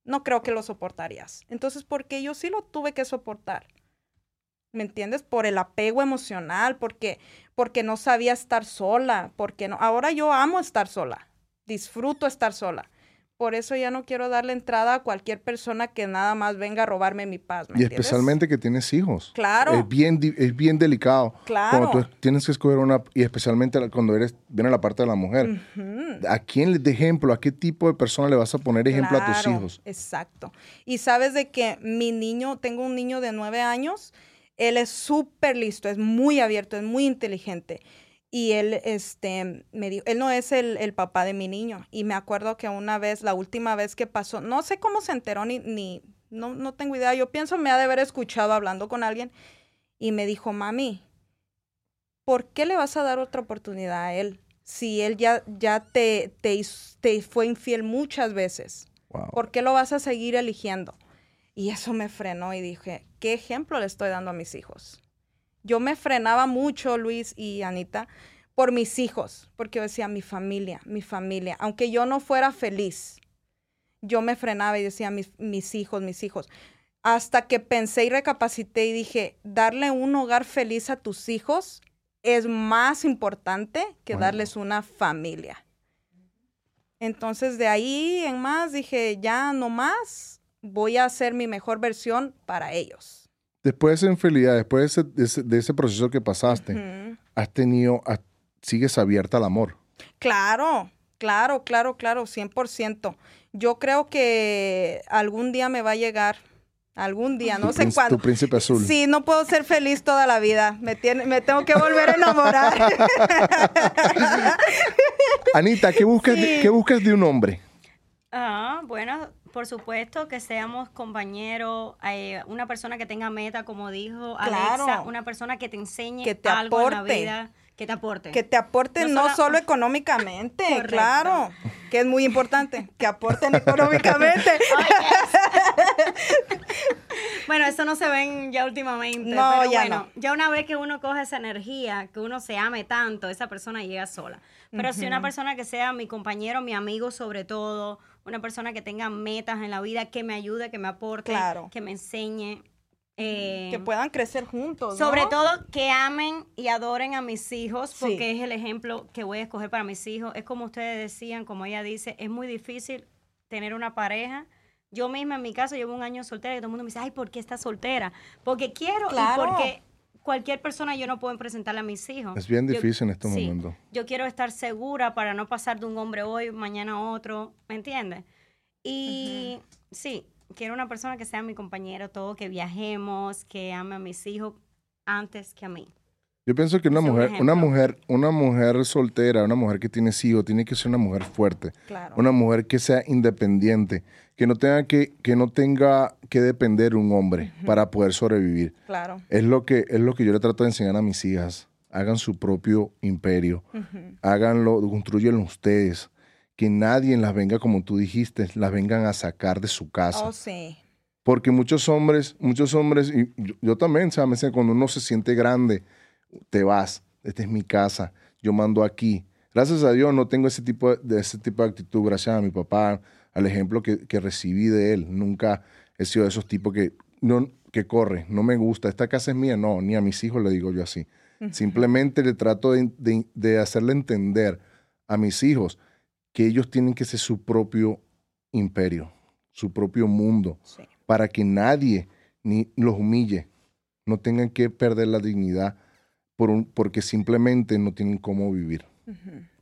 no creo que lo soportarías. Entonces, porque yo sí lo tuve que soportar. ¿Me entiendes? Por el apego emocional, porque, porque no sabía estar sola, porque no. Ahora yo amo estar sola, disfruto estar sola por eso ya no quiero darle entrada a cualquier persona que nada más venga a robarme mi paz. y especialmente que tienes hijos. Claro. Es bien, es bien delicado. Claro. Cuando tú tienes que escoger una, y especialmente cuando eres, viene la parte de la mujer. ¿A quién de ejemplo, a qué tipo de persona le vas a poner ejemplo a tus hijos? Exacto. Y sabes de que mi niño, tengo un niño de nueve años, él es súper listo, es muy abierto, es muy inteligente. Y él, este, me dijo, él no es el, el, papá de mi niño. Y me acuerdo que una vez, la última vez que pasó, no sé cómo se enteró ni, ni no, no tengo idea. Yo pienso me ha de haber escuchado hablando con alguien. Y me dijo, mami, ¿por qué le vas a dar otra oportunidad a él? Si él ya, ya te, te, te fue infiel muchas veces. ¿Por qué lo vas a seguir eligiendo? Y eso me frenó y dije, ¿qué ejemplo le estoy dando a mis hijos? Yo me frenaba mucho, Luis y Anita, por mis hijos, porque yo decía, mi familia, mi familia, aunque yo no fuera feliz, yo me frenaba y decía, mis, mis hijos, mis hijos. Hasta que pensé y recapacité y dije, darle un hogar feliz a tus hijos es más importante que Bueno. darles una familia. Entonces de ahí en más dije, ya no más, voy a hacer mi mejor versión para ellos. Después de esa infidelidad, después de ese, de ese- de ese proceso que pasaste, has tenido, has- sigues abierta al amor. Claro, claro, claro, claro, 100%. Yo creo que algún día me va a llegar, algún día, no Tu sé cuándo. Tu príncipe azul. Sí, no puedo ser feliz toda la vida. Me, tiene, me tengo que volver a enamorar. [LAUGHS] Anita, ¿qué buscas, de. ¿qué buscas de un hombre? Ah, bueno, por supuesto que seamos compañeros, eh, una persona que tenga meta, como dijo Claro. Alexa, una persona que te enseñe Que te algo en la aporte. vida, que te aporte. que te aporten No no, solo- solo económicamente, claro, que es muy importante, que aporten económicamente. [LAUGHS] Bueno, eso no se ven ya últimamente. No, pero ya bueno, no. ya una vez que uno coge esa energía, que uno se ame tanto, esa persona llega sola. Pero si una persona que sea mi compañero, mi amigo sobre todo, una persona que tenga metas en la vida, que me ayude, que me aporte, Claro. que me enseñe. eh, que puedan crecer juntos. ¿no? Sobre todo que amen y adoren a mis hijos, porque Sí. es el ejemplo que voy a escoger para mis hijos. Es como ustedes decían, como ella dice, es muy difícil tener una pareja. Yo misma en mi caso llevo un año soltera y todo el mundo me dice, ay, ¿por qué estás soltera? Porque quiero Claro. y porque cualquier persona yo no puedo presentarle a mis hijos. Es bien Yo- difícil en este sí, momento. Yo quiero estar segura para no pasar de un hombre hoy, mañana a otro, ¿me entiendes? Y sí, quiero una persona que sea mi compañero, todo, que viajemos, que ame a mis hijos antes que a mí. Yo pienso que una un mujer, una mujer, una mujer soltera, una mujer que tiene hijos, tiene que ser una mujer fuerte, Claro. una mujer que sea independiente, que no tenga que, que no tenga que depender de un hombre para poder sobrevivir. Claro. Es lo que es lo que yo le trato de enseñar a mis hijas. Hagan su propio imperio, Ujú. háganlo, construyanlo ustedes. Que nadie las venga, como tú dijiste, las vengan a sacar de su casa. Oh, sí. Porque muchos hombres, muchos hombres, y yo, yo también, ¿sabes? Cuando uno se siente grande, te vas, esta es mi casa, yo mando aquí. Gracias a Dios no tengo ese tipo de, ese tipo de actitud, gracias a mi papá, al ejemplo que, que recibí de él. Nunca he sido de esos tipos que, no, que corre, no me gusta, esta casa es mía, no, ni a mis hijos le digo yo así. Simplemente le trato de, de- de hacerle entender a mis hijos que ellos tienen que ser su propio imperio, su propio mundo Sí. para que nadie ni los humille, no tengan que perder la dignidad por un, porque simplemente no tienen cómo vivir.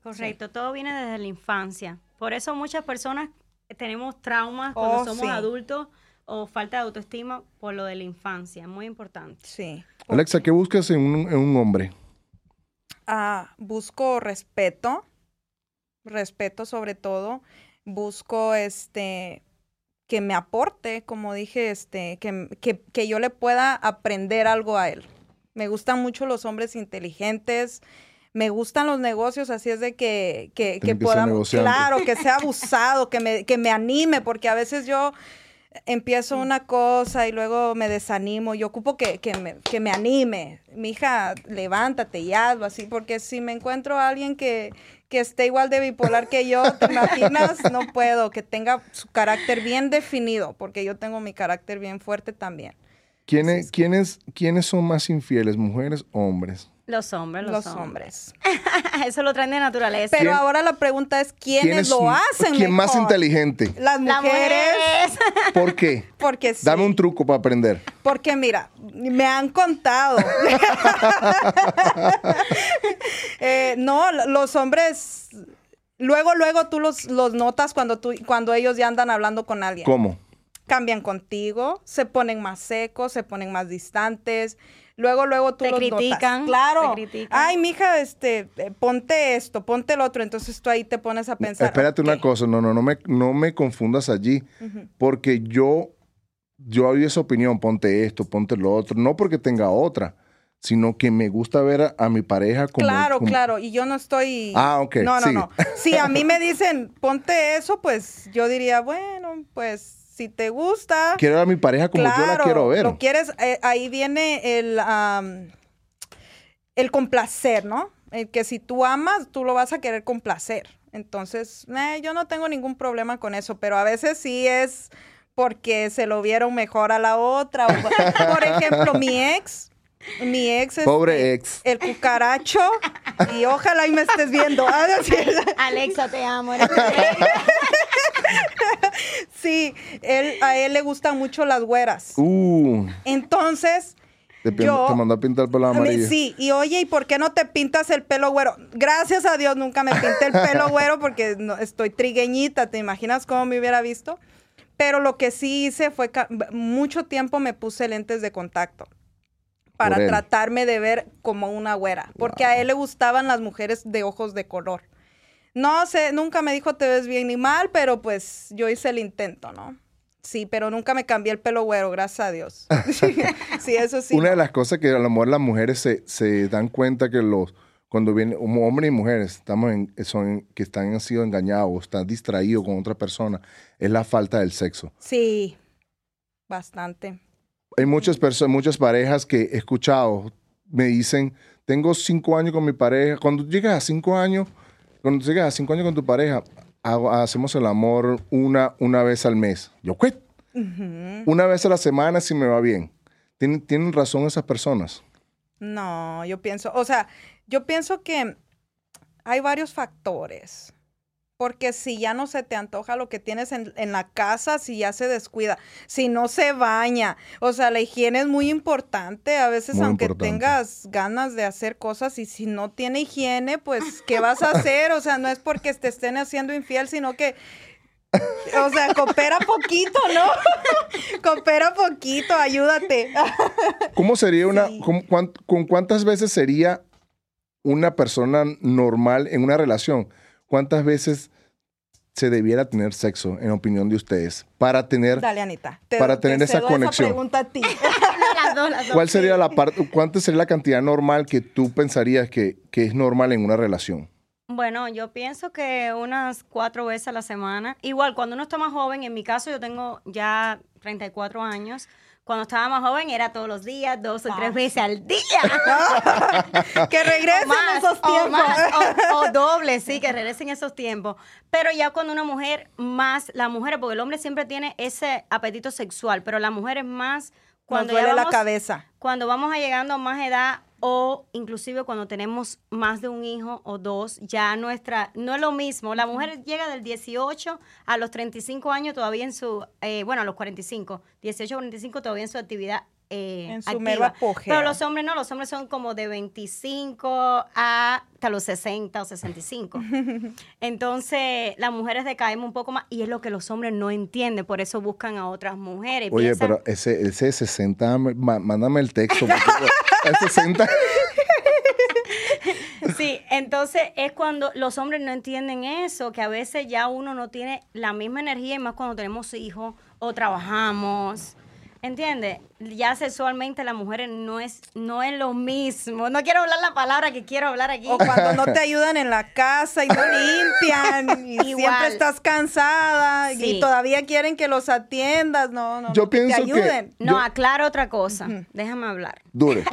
Correcto, todo viene desde la infancia. Por eso muchas personas tenemos traumas cuando Oh, somos sí. adultos o falta de autoestima por lo de la infancia, muy importante. Sí. Alexa, ¿qué buscas en un, en un hombre? Ah, busco respeto, respeto sobre todo. Busco este que me aporte, como dije, este, que, que, que yo le pueda aprender algo a él. Me gustan mucho los hombres inteligentes, me gustan los negocios, así es de que, que, que que podamos, claro, que sea abusado, que me, que me anime, porque a veces yo empiezo una cosa y luego me desanimo. Yo ocupo que, que, me, que me anime. Mi hija, levántate y hazlo así, porque si me encuentro a alguien que, que esté igual de bipolar que yo, ¿te imaginas? No puedo, que tenga su carácter bien definido, porque yo tengo mi carácter bien fuerte también. ¿Quiénes, quiénes, ¿Quiénes son más infieles, mujeres o hombres? Los hombres, los, Los hombres. hombres. [LAUGHS] Eso lo traen de naturaleza. Pero ¿Quién- ahora la pregunta es, ¿quiénes lo m- hacen ¿Quién más mejor? inteligente? Las Las mujeres. [LAUGHS] ¿Por qué? porque sí. Dame un truco para aprender. Porque mira, me han contado. [LAUGHS] Eh, no, los hombres, luego, luego tú los, los notas cuando, tú, cuando ellos ya andan hablando con alguien. ¿Cómo? Cambian contigo, se ponen más secos, se ponen más distantes. Luego, luego tú Te los critican, notas. Claro. te critican. Ay, mija, este, eh, ponte esto, ponte el otro. Entonces tú ahí te pones a pensar. Espérate una cosa, no, no, no me, no me confundas allí, porque yo, yo había esa opinión, ponte esto, ponte lo otro, no porque tenga otra, sino que me gusta ver a, a mi pareja como... claro, como- claro, y yo no estoy... Ah, ok, No, no, no. Si a mí me dicen, ponte eso, pues yo diría, bueno, pues si te gusta... Quiero ver a mi pareja como yo la claro, quiero ver. Lo quieres, eh, ahí viene el, am, el complacer, ¿no? eh, que si tú amas, tú lo vas a querer complacer. Entonces, eh, yo no tengo ningún problema con eso, pero a veces sí es porque se lo vieron mejor a la otra. o- [LAUGHS] por ejemplo, mi ex, mi ex es Pobre ex. el cucaracho, y ojalá y me estés viendo. [LAUGHS] Ah. Alexa, te amo. [LAUGHS] [LAUGHS] Sí, él, a él le gustan mucho las güeras. Uh, Entonces, te, yo... te mandó a pintar el pelo a mí amarillo. Sí, y oye, ¿y por qué no te pintas el pelo güero? Gracias a Dios nunca me pinté el pelo [LAUGHS] güero porque no- estoy trigueñita, ¿te imaginas cómo me hubiera visto? Pero lo que sí hice fue, mucho tiempo me puse lentes de contacto para tratarme de ver como una güera, porque a él le gustaban las mujeres de ojos de color. No sé, nunca me dijo te ves bien ni mal, pero pues yo hice el intento, ¿no? Sí, pero nunca me cambié el pelo güero, gracias a Dios. [LAUGHS] sí, eso sí. Una no. de las cosas que a lo mejor las mujeres se, se dan cuenta que los cuando vienen hombres y mujeres estamos en, son que están han sido engañados o están distraídos con otra persona es la falta del sexo. Sí, bastante. Hay muchas personas, muchas parejas que he escuchado me dicen tengo cinco años con mi pareja. Cuando llegas a cinco años, cuando llegas a cinco años con tu pareja, hago- hacemos el amor una una vez al mes. Yo qué una vez a la semana si me va bien. ¿Tienen, tienen razón esas personas. No, yo pienso, o sea, yo pienso que hay varios factores. Porque si ya no se te antoja lo que tienes en, en la casa, si ya se descuida, si no se baña, o sea, la higiene es muy importante. A veces, Muy aunque importante. tengas ganas de hacer cosas y si no tiene higiene, pues, ¿qué vas a hacer? O sea, no es porque te estén haciendo infiel, sino que, o sea, coopera poquito, ¿no? [LAUGHS] coopera poquito, ayúdate. [LAUGHS] ¿Cómo sería una, Sí. con, cuán- con cuántas veces sería una persona normal en una relación? ¿Cuántas veces se debiera tener sexo, en opinión de ustedes, para tener, Dale, Anita. Te- Para te tener esa cedo conexión. pregunta a ti. [LAUGHS] las dos, las dos. cuál sería la parte, cuánta sería la cantidad normal que tú pensarías que, que es normal en una relación? Bueno, yo pienso que unas cuatro veces a la semana. Igual, cuando uno está más joven, en mi caso yo tengo ya 34 años. Cuando estaba más joven era todos los días, dos o tres veces al día. [LAUGHS] que regresen más, esos o tiempos. más, o, o doble, sí, que regresen esos tiempos. Pero ya cuando una mujer más, la mujer, porque el hombre siempre tiene ese apetito sexual, pero la mujer es más cuando Nos ya duele la vamos- cabeza. cuando vamos a llegando a más edad o inclusive cuando tenemos más de un hijo o dos, ya nuestra, no es lo mismo. La mujer llega del 18 a los 35 años todavía en su, eh, bueno, a los 45, 18 a 45 todavía en su actividad. Eh, En su activa. mero apogeo. Pero los hombres no, los hombres son como de 25 hasta los 60 o 65. [LAUGHS] Entonces, las mujeres decaemos un poco más y es lo que los hombres no entienden, por eso buscan a otras mujeres. Oye, Piensan- pero ese, ese 60, ma- mándame el texto. [LAUGHS] el 60, [LAUGHS] Sí, entonces es cuando los hombres no entienden eso, que a veces ya uno no tiene la misma energía y más cuando tenemos hijos o trabajamos. ¿Entiendes? Ya sexualmente las mujeres no es, no es lo mismo. No quiero hablar la palabra que quiero hablar aquí. O cuando no te ayudan en la casa y no [LAUGHS] limpian y Igual. siempre estás cansada Sí. y todavía quieren que los atiendas. No, no, Yo no, que pienso te que- ayuden. No, Yo- aclaro otra cosa. Déjame hablar. dure,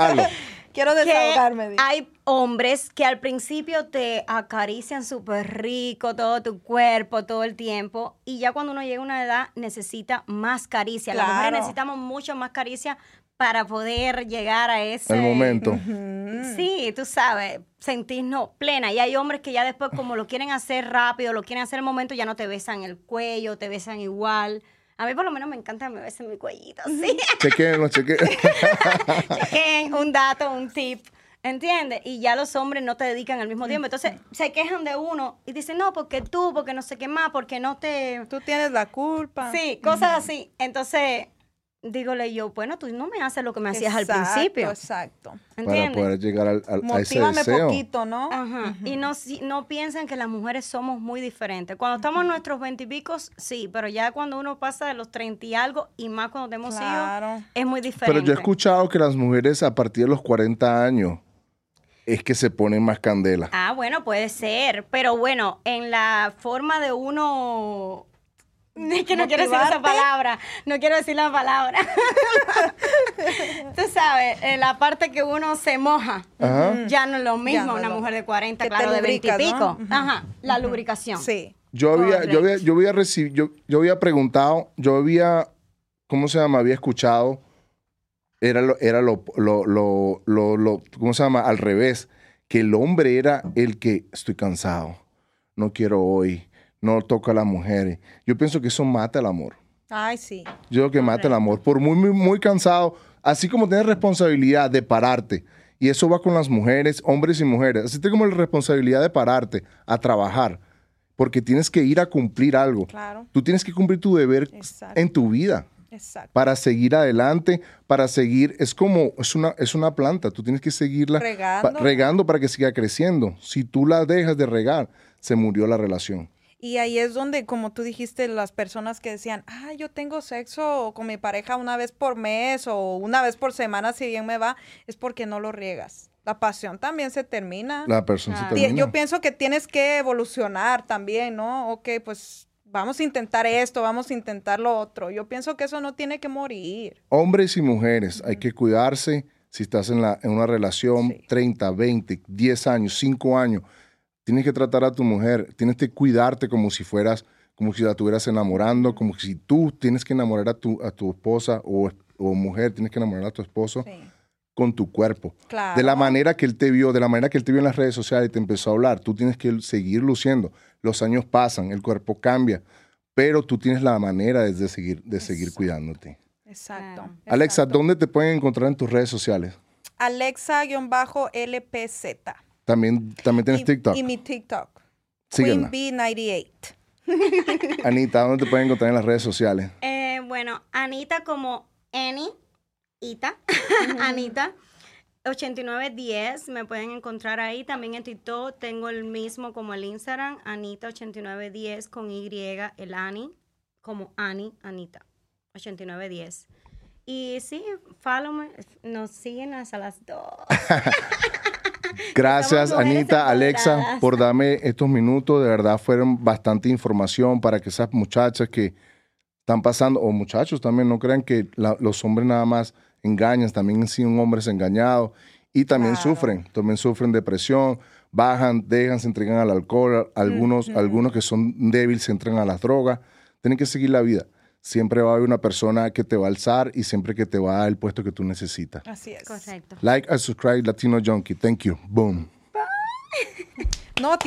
hazlo. [LAUGHS] Quiero desahogarme. hay hombres que al principio te acarician súper rico todo tu cuerpo todo el tiempo y ya cuando uno llega a una edad necesita más caricia. Las mujeres necesitamos mucho más caricia para poder llegar a ese El momento. Sí, tú sabes, sentirnos plena. Y hay hombres que ya después, como lo quieren hacer rápido, lo quieren hacer el momento, ya no te besan el cuello, te besan igual. A mí por lo menos me encanta que me besen mi cuellito, sí. Chequéenlo, chequéenlo. [LAUGHS] Chequen un dato, un tip. ¿Entiendes? Y ya los hombres no te dedican al mismo tiempo. Entonces se quejan de uno y dicen, no, porque tú, porque no sé qué más, porque no te. Tú tienes la culpa. Sí, cosas así. Entonces, dígole yo, bueno, tú no me haces lo que me hacías al principio. Exacto. Para ¿Entiendes? poder llegar al, al- a ese deseo. poquito, ¿no? Ajá. Y no, si- no piensan que las mujeres somos muy diferentes. Cuando estamos en nuestros veintipicos, sí, pero ya cuando uno pasa de los treinta y algo, y más cuando tenemos Claro. hijos, es muy diferente. Pero yo he escuchado que las mujeres a partir de los 40 años es que se ponen más candela. Ah, bueno, puede ser. Pero bueno, en la forma de uno [LAUGHS] Es que no quiero decir esa palabra, no quiero decir la palabra. [LAUGHS] Tú sabes, eh, la parte que uno se moja, Ajá. ya no es lo mismo no una lo- mujer de 40, que claro, de 20 y pico. Ajá, la lubricación. Sí. Yo había, yo había, yo había recibido, yo, yo había preguntado, yo había, ¿cómo se llama? Había escuchado, era lo, era lo, lo, lo, lo, lo- ¿cómo se llama? Al revés, que el hombre era el que estoy cansado, no quiero hoy, no toca a las mujeres. Yo pienso que eso mata el amor. Ay, sí. Yo creo que mata el amor. Por muy, muy, muy cansado, así como tienes responsabilidad de pararte, y eso va con las mujeres, hombres y mujeres, así como la responsabilidad de pararte a trabajar, porque tienes que ir a cumplir algo. Claro. Tú tienes que cumplir tu deber Exacto. en tu vida Exacto. para seguir adelante, para seguir, es como, es una, es una planta, tú tienes que seguirla Regando. pa- regando para que siga creciendo. Si tú la dejas de regar, se murió la relación. Y ahí es donde, como tú dijiste, las personas que decían, ah, yo tengo sexo con mi pareja una vez por mes o una vez por semana, si bien me va, es porque no lo riegas. La pasión también se termina. La persona se Ah. Termina. Yo pienso que tienes que evolucionar también, ¿no? Ok, pues vamos a intentar esto, vamos a intentar lo otro. Yo pienso que eso no tiene que morir. Hombres y mujeres, hay que cuidarse. Si estás en, la, en una relación Sí. 30, 20, 10 años, 5 años, tienes que tratar a tu mujer, tienes que cuidarte como si fueras, como si la estuvieras enamorando, como si tú tienes que enamorar a tu, a tu esposa o, o mujer, tienes que enamorar a tu esposo Sí. con tu cuerpo. Claro. De la manera que él te vio, de la manera que él te vio en las redes sociales y te empezó a hablar, tú tienes que seguir luciendo. Los años pasan, el cuerpo cambia, pero tú tienes la manera de seguir, de seguir Exacto. cuidándote. Exacto. Alexa. ¿dónde te pueden encontrar en tus redes sociales? Alexa-LPZ. También, también tienes Y- TikTok. Y mi TikTok. Síguela. Queen B98. [LAUGHS] Anita, ¿dónde te pueden encontrar en las redes sociales? Eh, bueno, Anita como Annie, Ita, [LAUGHS] Anita. 8910, me pueden encontrar ahí. También en TikTok tengo el mismo como el Instagram, Anita8910 con Y, el Ani, como Ani, Anita, 8910. Y sí, follow me, nos siguen hasta las dos. [LAUGHS] Gracias, Anita, Alexa, por darme estos minutos. De verdad, fueron bastante información para que esas muchachas que están pasando, o muchachos también, no crean que la- los hombres nada más engañan, también han sido hombres engañados y también Claro. sufren, también sufren depresión, bajan, dejan, se entregan al alcohol, algunos, algunos que son débiles se entregan a las drogas. Tienen que seguir la vida. Siempre va a haber una persona que te va a alzar y siempre que te va a dar el puesto que tú necesitas. Así es. Correcto. Like and subscribe Latino Junkie. Thank you. Boom. No,